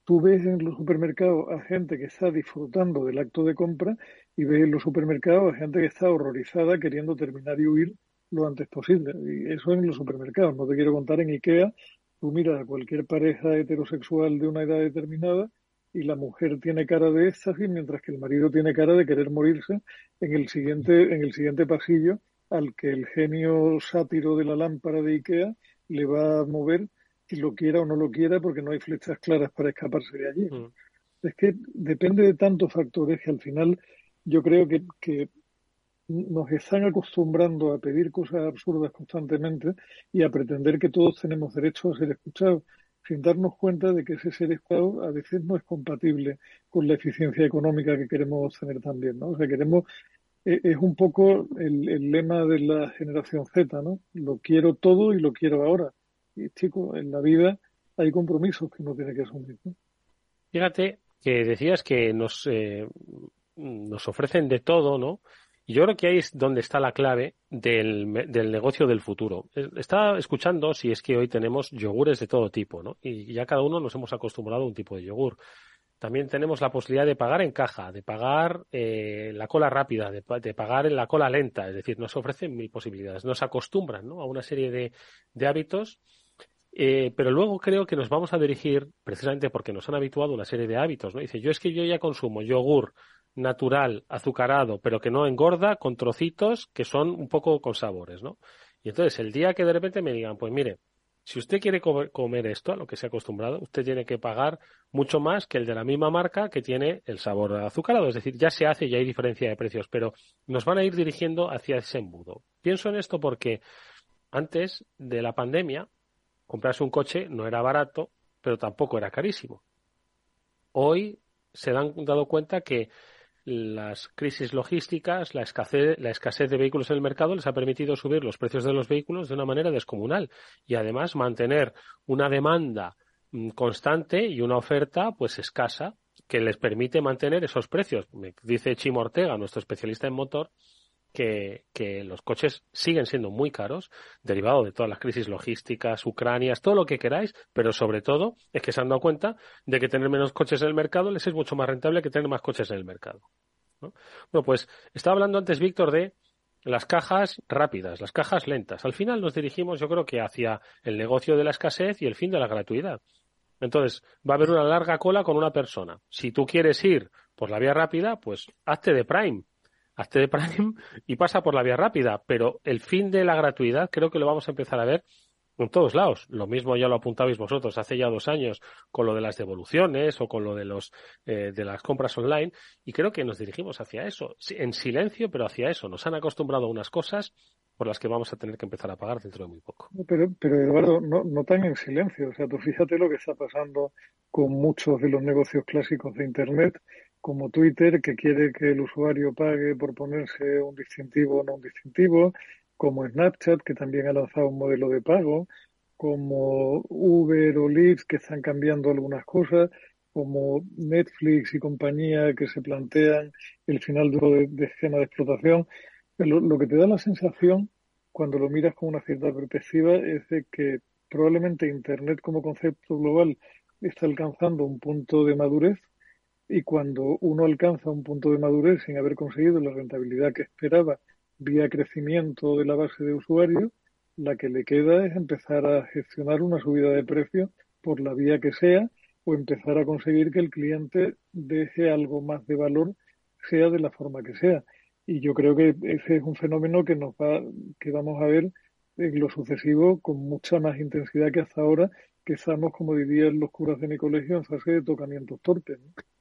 tú ves en los supermercados a gente que está disfrutando del acto de compra y ves en los supermercados a gente que está horrorizada queriendo terminar y huir lo antes posible. Y eso en los supermercados. No te quiero contar en IKEA. Tú miras a cualquier pareja heterosexual de una edad determinada y la mujer tiene cara de éxtasis mientras que el marido tiene cara de querer morirse en el siguiente, en el siguiente pasillo al que el genio sátiro de la lámpara de IKEA le va a mover si lo quiera o no lo quiera, porque no hay flechas claras para escaparse de allí. Mm. Es que depende de tantos factores que al final yo creo que, que nos están acostumbrando a pedir cosas absurdas constantemente y a pretender que todos tenemos derecho a ser escuchados, sin darnos cuenta de que ese ser escuchado a veces no es compatible con la eficiencia económica que queremos tener también, ¿no? O sea, queremos e, es un poco el, el lema de la generación Z, ¿no? Lo quiero todo y lo quiero ahora chico, en la vida hay compromisos que uno tiene que asumir. Fíjate que decías que nos, eh, nos ofrecen de todo, ¿no? Y yo creo que ahí es donde está la clave del, del negocio del futuro. Estaba escuchando si es que hoy tenemos yogures de todo tipo, ¿no? Y ya cada uno nos hemos acostumbrado a un tipo de yogur. También tenemos la posibilidad de pagar en caja, de pagar eh, la cola rápida, de, de, pagar en la cola lenta. Es decir, nos ofrecen mil posibilidades. Nos acostumbran ¿no? a una serie de, de hábitos eh, pero luego creo que nos vamos a dirigir, precisamente porque nos han habituado a una serie de hábitos, ¿no? Dice, yo es que yo ya consumo yogur natural, azucarado, pero que no engorda, con trocitos que son un poco con sabores, ¿no? Y entonces, el día que de repente me digan, pues mire, si usted quiere comer esto, a lo que se ha acostumbrado, usted tiene que pagar mucho más que el de la misma marca que tiene el sabor azucarado. Es decir, ya se hace y hay diferencia de precios, pero nos van a ir dirigiendo hacia ese embudo. Pienso en esto porque antes de la pandemia, comprarse un coche no era barato, pero tampoco era carísimo. Hoy se han dado cuenta que las crisis logísticas, la escasez, la escasez de vehículos en el mercado les ha permitido subir los precios de los vehículos de una manera descomunal y además mantener una demanda mm, constante y una oferta pues escasa que les permite mantener esos precios. Me dice Chimo Ortega, nuestro especialista en motor, que, los coches siguen siendo muy caros, derivado de todas las crisis logísticas, ucranias, todo lo que queráis, pero sobre todo es que se han dado cuenta de que tener menos coches en el mercado les es mucho más rentable que tener más coches en el mercado. Bueno, pues estaba hablando antes Víctor de las cajas rápidas, las cajas lentas. Al final nos dirigimos, yo creo que hacia el negocio de la escasez y el fin de la gratuidad. Entonces, va a haber una larga cola con una persona. Si tú quieres ir por la vía rápida, pues hazte de Prime hazte de Prime y pasa por la vía rápida, pero el fin de la gratuidad creo que lo vamos a empezar a ver en todos lados. Lo mismo ya lo apuntabais vosotros hace ya dos años con lo de las devoluciones o con lo de los eh, de las compras online y creo que nos dirigimos hacia eso, en silencio, pero hacia eso. Nos han acostumbrado a unas cosas por las que vamos a tener que empezar a pagar dentro de muy poco. Pero, pero Eduardo, no, no tan en silencio. O sea, tú fíjate lo que está pasando con muchos de los negocios clásicos de Internet, como Twitter, que quiere que el usuario pague por ponerse un distintivo o no un distintivo, como Snapchat, que también ha lanzado un modelo de pago, como Uber o Lyft, que están cambiando algunas cosas, como Netflix y compañía que se plantean el final de, de esquema de explotación. Lo, lo, que te da la sensación, cuando lo miras con una cierta perspectiva, es de que probablemente Internet como concepto global está alcanzando un punto de madurez y cuando uno alcanza un punto de madurez sin haber conseguido la rentabilidad que esperaba vía crecimiento de la base de usuarios, la que le queda es empezar a gestionar una subida de precio por la vía que sea o empezar a conseguir que el cliente deje algo más de valor, sea de la forma que sea. Y yo creo que ese es un fenómeno que nos va, que vamos a ver en lo sucesivo con mucha más intensidad que hasta ahora, que estamos, como dirían los curas de mi colegio, en fase de tocamientos torpes.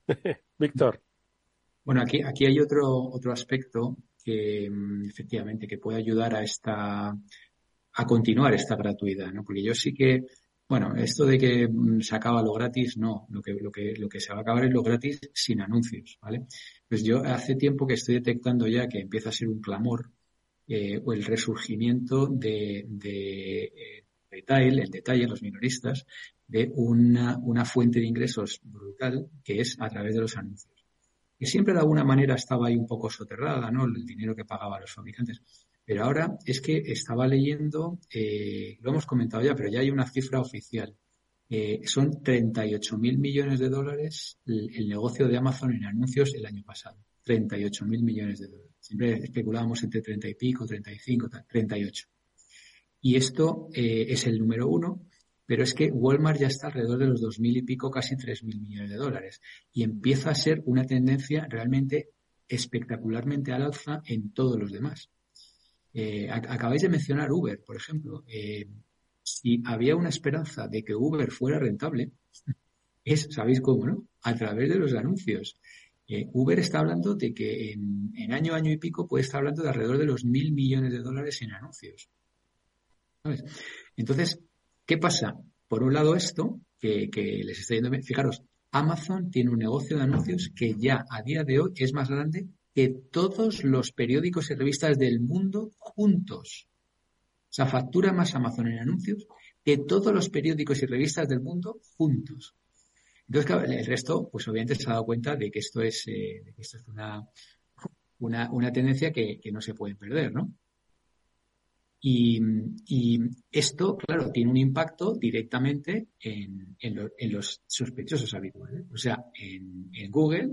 [LAUGHS] Víctor. Bueno, aquí, aquí hay otro, otro aspecto que mm, efectivamente que puede ayudar a esta a continuar esta gratuidad, ¿no? Porque yo sí que bueno, esto de que mm, se acaba lo gratis, no. Lo que, lo que, lo que se va a acabar es lo gratis sin anuncios, ¿vale? Pues yo hace tiempo que estoy detectando ya que empieza a ser un clamor eh, o el resurgimiento de, de eh, detalle, el detalle, los minoristas, de una, una fuente de ingresos brutal que es a través de los anuncios. Que siempre de alguna manera estaba ahí un poco soterrada, ¿no? El dinero que pagaban los fabricantes. Pero ahora es que estaba leyendo, eh, lo hemos comentado ya, pero ya hay una cifra oficial. Eh, son 38 mil millones de dólares el, el, negocio de Amazon en anuncios el año pasado. 38 mil millones de dólares. Siempre especulábamos entre 30 y pico, 35, 38. Y esto eh, es el número uno, pero es que Walmart ya está alrededor de los 2.000 y pico, casi 3.000 millones de dólares. Y empieza a ser una tendencia realmente espectacularmente al alza en todos los demás. Eh, acabáis de mencionar Uber, por ejemplo. Eh, si había una esperanza de que Uber fuera rentable, [LAUGHS] es, ¿sabéis cómo, no? A través de los anuncios. Eh, Uber está hablando de que en, en, año, año y pico puede estar hablando de alrededor de los mil millones de dólares en anuncios. ¿Sabes? Entonces, ¿qué pasa? Por un lado esto, que, les está yendo. Fijaros, Amazon tiene un negocio de anuncios que ya a día de hoy es más grande que todos los periódicos y revistas del mundo juntos. O sea, factura más Amazon en anuncios que todos los periódicos y revistas del mundo juntos. Entonces, el resto, pues obviamente se ha dado cuenta de que esto es, eh, que esto es una, una, una tendencia que, que, no se puede perder, ¿no? Y, y, esto, claro, tiene un impacto directamente en, en, lo, en los sospechosos habituales. O sea, en, en Google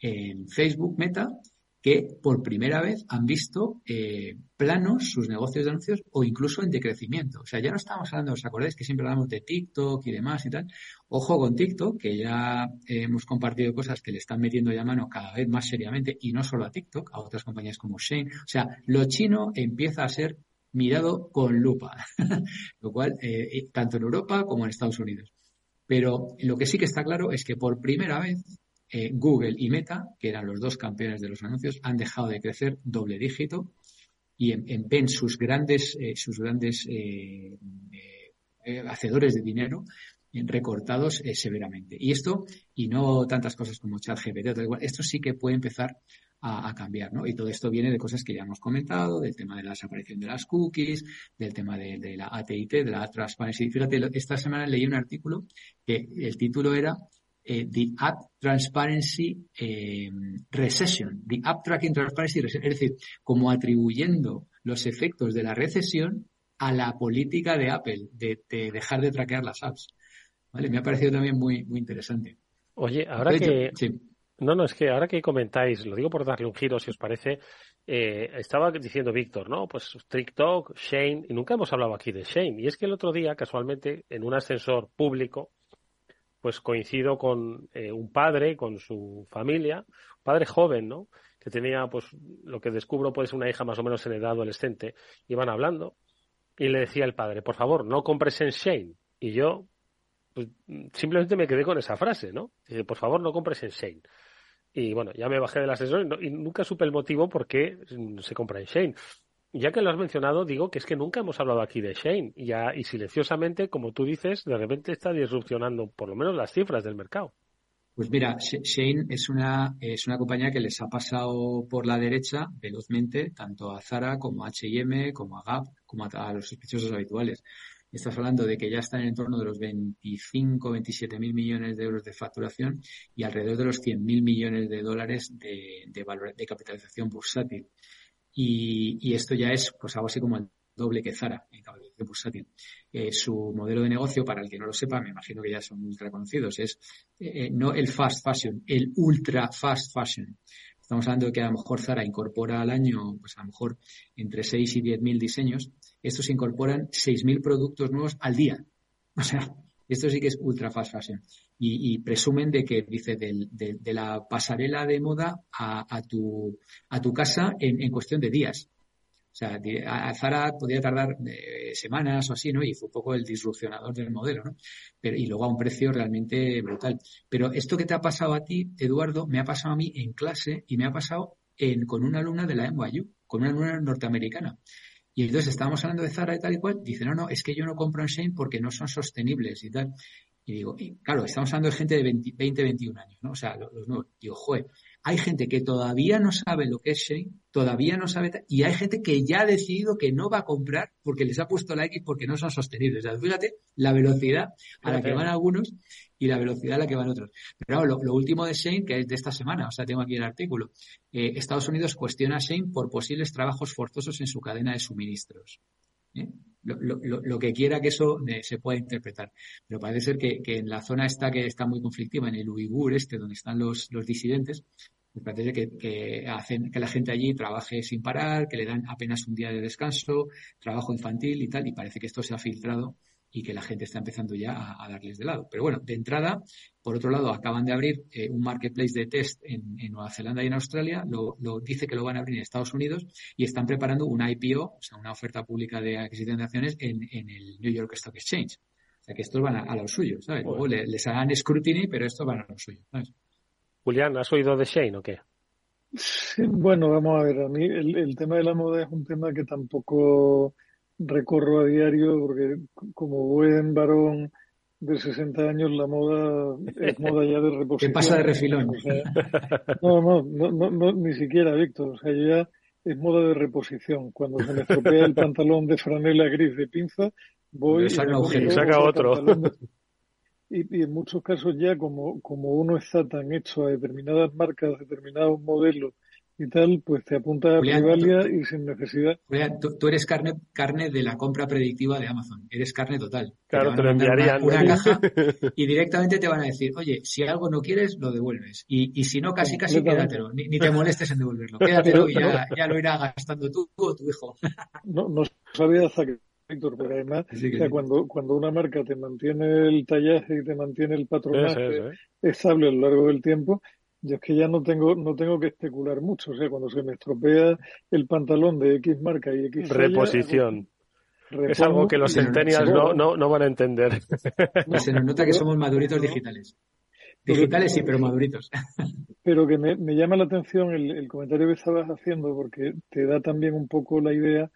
en Facebook Meta que por primera vez han visto eh, planos sus negocios de anuncios o incluso en decrecimiento. O sea, ya no estamos hablando, ¿os acordáis que siempre hablamos de TikTok y demás y tal? Ojo con TikTok, que ya hemos compartido cosas que le están metiendo ya mano cada vez más seriamente y no solo a TikTok, a otras compañías como Shane. O sea, lo chino empieza a ser mirado con lupa, [LAUGHS] lo cual, eh, tanto en Europa como en Estados Unidos. Pero lo que sí que está claro es que por primera vez eh, Google y Meta, que eran los dos campeones de los anuncios, han dejado de crecer doble dígito y en, en, ven sus grandes, eh, sus grandes eh, eh hacedores de dinero recortados eh, severamente. Y esto, y no tantas cosas como ChatGPT, esto sí que puede empezar a, a, cambiar, ¿no? Y todo esto viene de cosas que ya hemos comentado, del tema de la desaparición de las cookies, del tema de, de la ATT, de la Transparency. Fíjate, esta semana leí un artículo que el título era eh, the App Transparency eh, Recession, the App Tracking Transparency Recession, es decir, como atribuyendo los efectos de la recesión a la política de Apple de, de dejar de traquear las apps. ¿Vale? Me ha parecido también muy, muy interesante. Oye, ahora que... Sí. No, no, es que ahora que comentáis, lo digo por darle un giro, si os parece, eh, estaba diciendo Víctor, ¿no? Pues TikTok, Shane, y nunca hemos hablado aquí de Shane. Y es que el otro día, casualmente, en un ascensor público, pues coincido con eh, un padre, con su familia, padre joven, ¿no? Que tenía, pues, lo que descubro puede ser una hija más o menos en edad adolescente. Iban hablando y le decía el padre, por favor, no compres en Shane. Y yo, pues, simplemente me quedé con esa frase, ¿no? Dice, por favor, no compres en Shane. Y bueno, ya me bajé del ascensor y, y nunca supe el motivo por qué se compra en Shane. ya que lo has mencionado, digo que es que nunca hemos hablado aquí de Shane y, ya, y silenciosamente, como tú dices, de repente está disrupcionando por lo menos las cifras del mercado. Pues mira, Shane es una, es una compañía que les ha pasado por la derecha velozmente, tanto a Zara como a H&M, como a Gap, como a, los sospechosos habituales. Estás hablando de que ya están en torno de los 25, 27 mil millones de euros de facturación y alrededor de los 100 mil millones de dólares de, valor, de capitalización bursátil. Y, y, esto ya es pues algo así como el doble que Zara en capitalización bursátil. Eh, su modelo de negocio, para el que no lo sepa, me imagino que ya son ultra conocidos, es eh, eh, no el fast fashion, el ultra fast fashion. Estamos hablando de que a lo mejor Zara incorpora al año, pues a lo mejor entre 6 y 10 mil diseños. Estos incorporan 6 mil productos nuevos al día. O sea, esto sí que es ultra fast fashion. Y, presumen de que, dice, de, la pasarela de moda a, tu, a tu casa en cuestión de días. O sea, Zara podía tardar eh, semanas o así, ¿no? Y fue un poco el disrupcionador del modelo, ¿no? Pero, y luego a un precio realmente brutal. Pero esto que te ha pasado a ti, Eduardo, me ha pasado a mí en clase y me ha pasado en, con una alumna de la NYU, con una alumna norteamericana. Y entonces estábamos hablando de Zara y tal y cual. Dice, no, no, es que yo no compro en Shane porque no son sostenibles y tal. Y digo, y claro, estamos hablando de gente de 20, 20 21 años, ¿no? O sea, los, los nuevos. Digo, joder, hay gente que todavía no sabe lo que es Shane, todavía no sabe, y hay gente que ya ha decidido que no va a comprar porque les ha puesto la X porque no son sostenibles. O sea, fíjate la velocidad a la que van algunos y la velocidad a la que van otros. Pero lo, lo, último de Shane, que es de esta semana, o sea, tengo aquí el artículo, eh, Estados Unidos cuestiona a Shane por posibles trabajos forzosos en su cadena de suministros. ¿Eh? Lo, lo, lo, que quiera que eso eh, se pueda interpretar. Pero parece ser que, que, en la zona esta que está muy conflictiva, en el Uigur este, donde están los, los disidentes, parece que, que, hacen que la gente allí trabaje sin parar, que le dan apenas un día de descanso, trabajo infantil y tal, y parece que esto se ha filtrado y que la gente está empezando ya a, a, darles de lado. Pero bueno, de entrada, por otro lado, acaban de abrir eh, un marketplace de test en, en, Nueva Zelanda y en Australia, lo, lo, dice que lo van a abrir en Estados Unidos y están preparando una IPO, o sea, una oferta pública de adquisición de acciones en, en el New York Stock Exchange. O sea, que estos van a, a lo suyo, ¿sabes? Luego le, les hagan scrutiny, pero estos van a lo suyo, ¿sabes? Julián, ¿has oído de Shane o qué? Sí, bueno, vamos a ver, a mí el, el tema de la moda es un tema que tampoco recorro a diario porque como buen varón de 60 años la moda es moda ya de [LAUGHS] reposición. ¿Qué pasa de refilón? O sea, no, no, no, no, no, ni siquiera, Víctor. O sea, yo ya es moda de reposición. Cuando se me estropea el pantalón de franela gris de pinza, voy y saca, y saca otro. De... Y, y, en muchos casos ya como, como uno está tan hecho a determinadas marcas, determinados modelos y tal, pues te apunta a Julián, Rivalia tú, y sin necesidad. Julián, tú, tú, eres carne, carne de la compra predictiva de Amazon. Eres carne total. Claro, te, te lo enviarían. Una, una caja [LAUGHS] y directamente te van a decir, oye, si algo no quieres, lo devuelves. Y, y si no, casi, casi quédatelo. Ni, ni, te molestes en devolverlo. [LAUGHS] Quédatelo y ya, ya lo irá gastando tú o tu hijo. [LAUGHS] no, no sabía hasta que Víctor, porque además, sí, o sea, cuando, cuando una marca te mantiene el tallaje y te mantiene el patronaje eso, ¿eh? estable a lo largo del tiempo, yo es que ya no tengo, no tengo que especular mucho. O sea, cuando se me estropea el pantalón de X marca y X. Reposición. Es algo que los centennials no, no, no, van a entender. No, se nos nota que somos maduritos digitales. Digitales sí, pero maduritos. Pero que me, me llama la atención el, el, comentario que estabas haciendo, porque te da también un poco la idea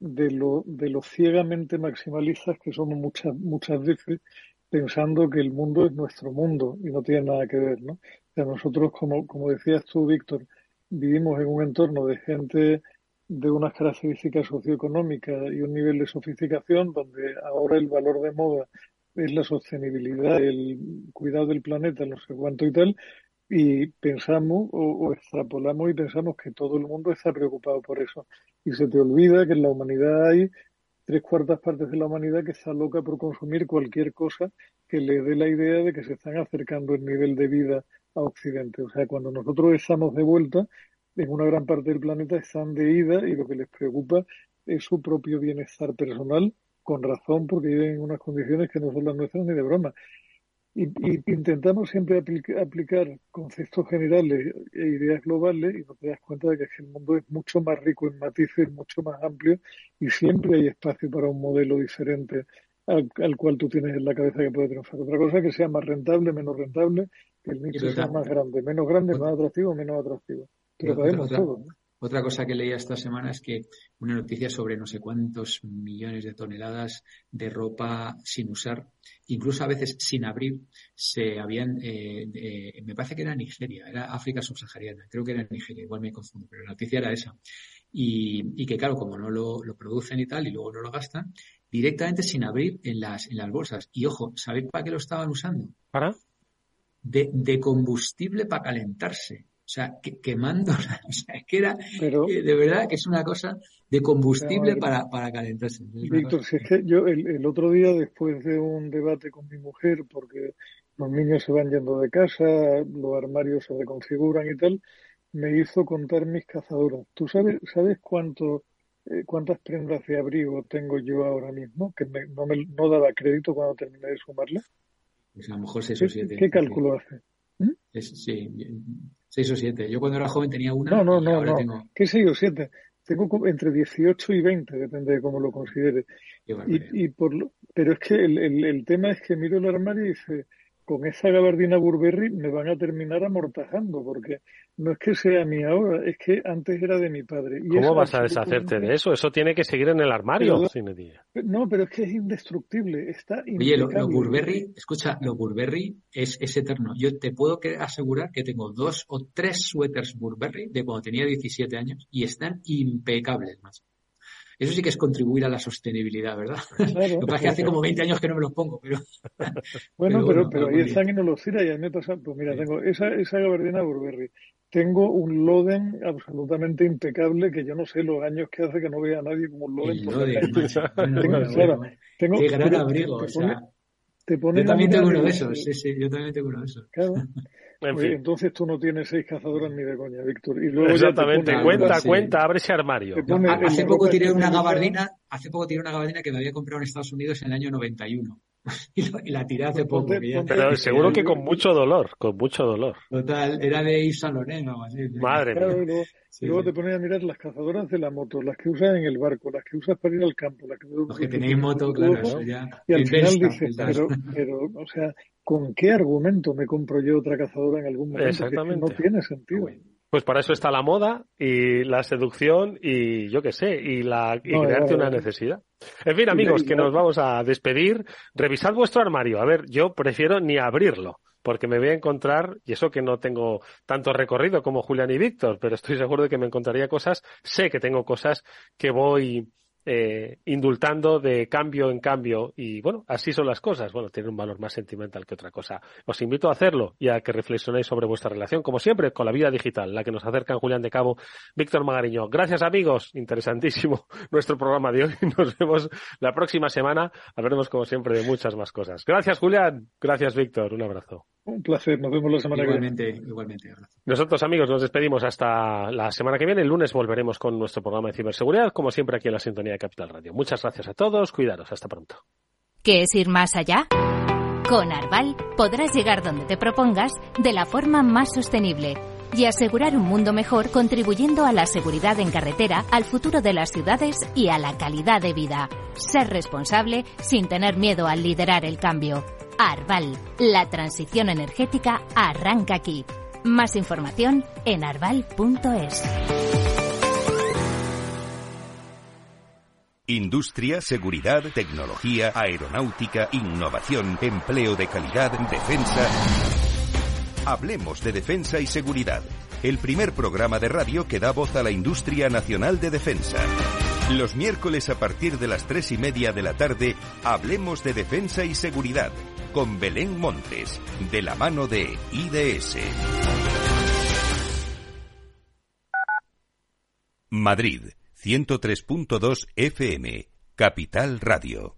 de lo, de lo ciegamente maximalistas que somos muchas, muchas veces, pensando que el mundo es nuestro mundo y no tiene nada que ver, ¿no? Nosotros, como, como decías tú, Víctor, vivimos en un entorno de gente de unas características socioeconómicas y un nivel de sofisticación donde ahora el valor de moda es la sostenibilidad, el cuidado del planeta, no sé cuánto y tal, y pensamos o, extrapolamos y pensamos que todo el mundo está preocupado por eso. Y se te olvida que en la humanidad hay tres cuartas partes de la humanidad que está loca por consumir cualquier cosa que le dé la idea de que se están acercando el nivel de vida a Occidente. O sea, cuando nosotros estamos de vuelta, en una gran parte del planeta están de ida y lo que les preocupa es su propio bienestar personal, con razón, porque viven en unas condiciones que no son las nuestras ni de broma. Y, intentamos siempre aplica, aplicar conceptos generales e ideas globales y no te das cuenta de que el mundo es mucho más rico en matices, mucho más amplio y siempre hay espacio para un modelo diferente al, al cual tú tienes en la cabeza que puede triunfar. Otra cosa que sea más rentable, menos rentable, que el nicho sea más grande, menos grande, más atractivo, menos atractivo. Pero todo. ¿no? Otra cosa que leía esta semana es que una noticia sobre no sé cuántos millones de toneladas de ropa sin usar, incluso a veces sin abrir, se habían, eh, me parece que era Nigeria, era África subsahariana, creo que era Nigeria, igual me confundo, pero la noticia era esa. Y, que claro, como no lo, producen y tal, y luego no lo gastan, directamente sin abrir en las, en las bolsas. Y ojo, ¿sabéis para qué lo estaban usando? ¿Para? De, de combustible para calentarse. O sea, que, quemando, [LAUGHS] o sea, es que era, de verdad que es una cosa de combustible para, para calentarse. Víctor, si es que yo el, el, otro día, después de un debate con mi mujer, porque los niños se van yendo de casa, los armarios se reconfiguran y tal, me hizo contar mis cazadoras. ¿Tú sabes, sabes cuánto, eh, cuántas prendas de abrigo tengo yo ahora mismo? Que no, me, no daba crédito cuando terminé de sumarlas. Pues a lo mejor seis o siete. ¿Qué cálculo hace? ¿Mm? sí, Seis o siete. Yo cuando era joven tenía una. No, no, no, no. ¿Qué seis o siete? Tengo entre 18 y 20, depende de cómo lo considere. Y, y, por lo, pero es que el, el, el, tema es que miro el armario y dice, con esa gabardina Burberry me van a terminar amortajando, porque no es que sea mi ahora, es que antes era de mi padre. ¿Cómo vas a deshacerte de eso? Eso tiene que seguir en el armario, No, pero es que es indestructible, está Oye, lo, Burberry, escucha, lo Burberry es, es eterno. Yo te puedo asegurar que tengo dos o tres suéteres Burberry de cuando tenía 17 años y están impecables, más. Eso sí que es contribuir a la sostenibilidad, ¿verdad? Lo que pasa es que hace como 20 años que no me los pongo, pero... bueno, pero, pero, ahí están y no los tira y a mí me pasa, pues mira, tengo esa, esa gabardina Burberry, tengo un Loden absolutamente impecable que yo no sé los años que hace que no vea a nadie como un Loden. Por tengo, tengo, Qué gran abrigo, o sea... yo también tengo uno de esos, sí, sí, yo también tengo uno de esos. Claro. [LAUGHS] Entonces tú no tienes seis cazadoras ni de coña, Víctor. Y luego Exactamente, cuenta, cuenta, abre ese armario. hace poco tiré una gabardina, hace poco tiré una gabardina que me había comprado en Estados Unidos en el año 91. [LAUGHS] y, la tiré hace poco. Pero seguro que con mucho dolor, con mucho dolor. Total, era de Yves Saint Laurent o así. Madre mía. Luego, te pones a mirar las cazadoras de la moto, las que usas en el barco, las que usas para ir al campo. Las que, Los que tenéis moto, claro, eso ya. Y al final dices, pero, pero, o sea, ¿con qué argumento me compro yo otra cazadora en algún momento? Exactamente. no tiene sentido. Pues para eso está la moda y la seducción y yo qué sé, y, la, y crearte una necesidad. En fin, amigos, que nos vamos a despedir. Revisad vuestro armario. A ver, yo prefiero ni abrirlo porque me voy a encontrar, y eso que no tengo tanto recorrido como Julián y Víctor, pero estoy seguro de que me encontraría cosas, sé que tengo cosas que voy eh, indultando de cambio en cambio y bueno, así son las cosas. Bueno, tiene un valor más sentimental que otra cosa. Os invito a hacerlo y a que reflexionéis sobre vuestra relación, como siempre, con la vida digital, la que nos acercan Julián de Cabo, Víctor Magariño. Gracias amigos, interesantísimo [LAUGHS] nuestro programa de hoy. [LAUGHS] Nos vemos la próxima semana. Hablaremos como siempre de muchas más cosas. Gracias Julián, gracias Víctor, un abrazo. Un placer, nos vemos la semana que viene. Igualmente, Nosotros, amigos, nos despedimos hasta la semana que viene. El lunes volveremos con nuestro programa de ciberseguridad, como siempre aquí en la sintonía de Capital Radio. Muchas gracias a todos, cuidaros, hasta pronto. ¿Qué es ir más allá? Con Arval podrás llegar donde te propongas de la forma más sostenible y asegurar un mundo mejor contribuyendo a la seguridad en carretera, al futuro de las ciudades y a la calidad de vida. Ser responsable sin tener miedo al liderar el cambio. Arval, la transición energética arranca aquí. Más información en arval.es. Industria, seguridad, tecnología, aeronáutica, innovación, empleo de calidad, defensa. Hablemos de defensa y seguridad. El primer programa de radio que da voz a la industria nacional de defensa. Los miércoles a partir de las tres y media de la tarde, hablemos de defensa y seguridad con Belén Montes, de la mano de IDS. Madrid, 103.2 FM, Capital Radio.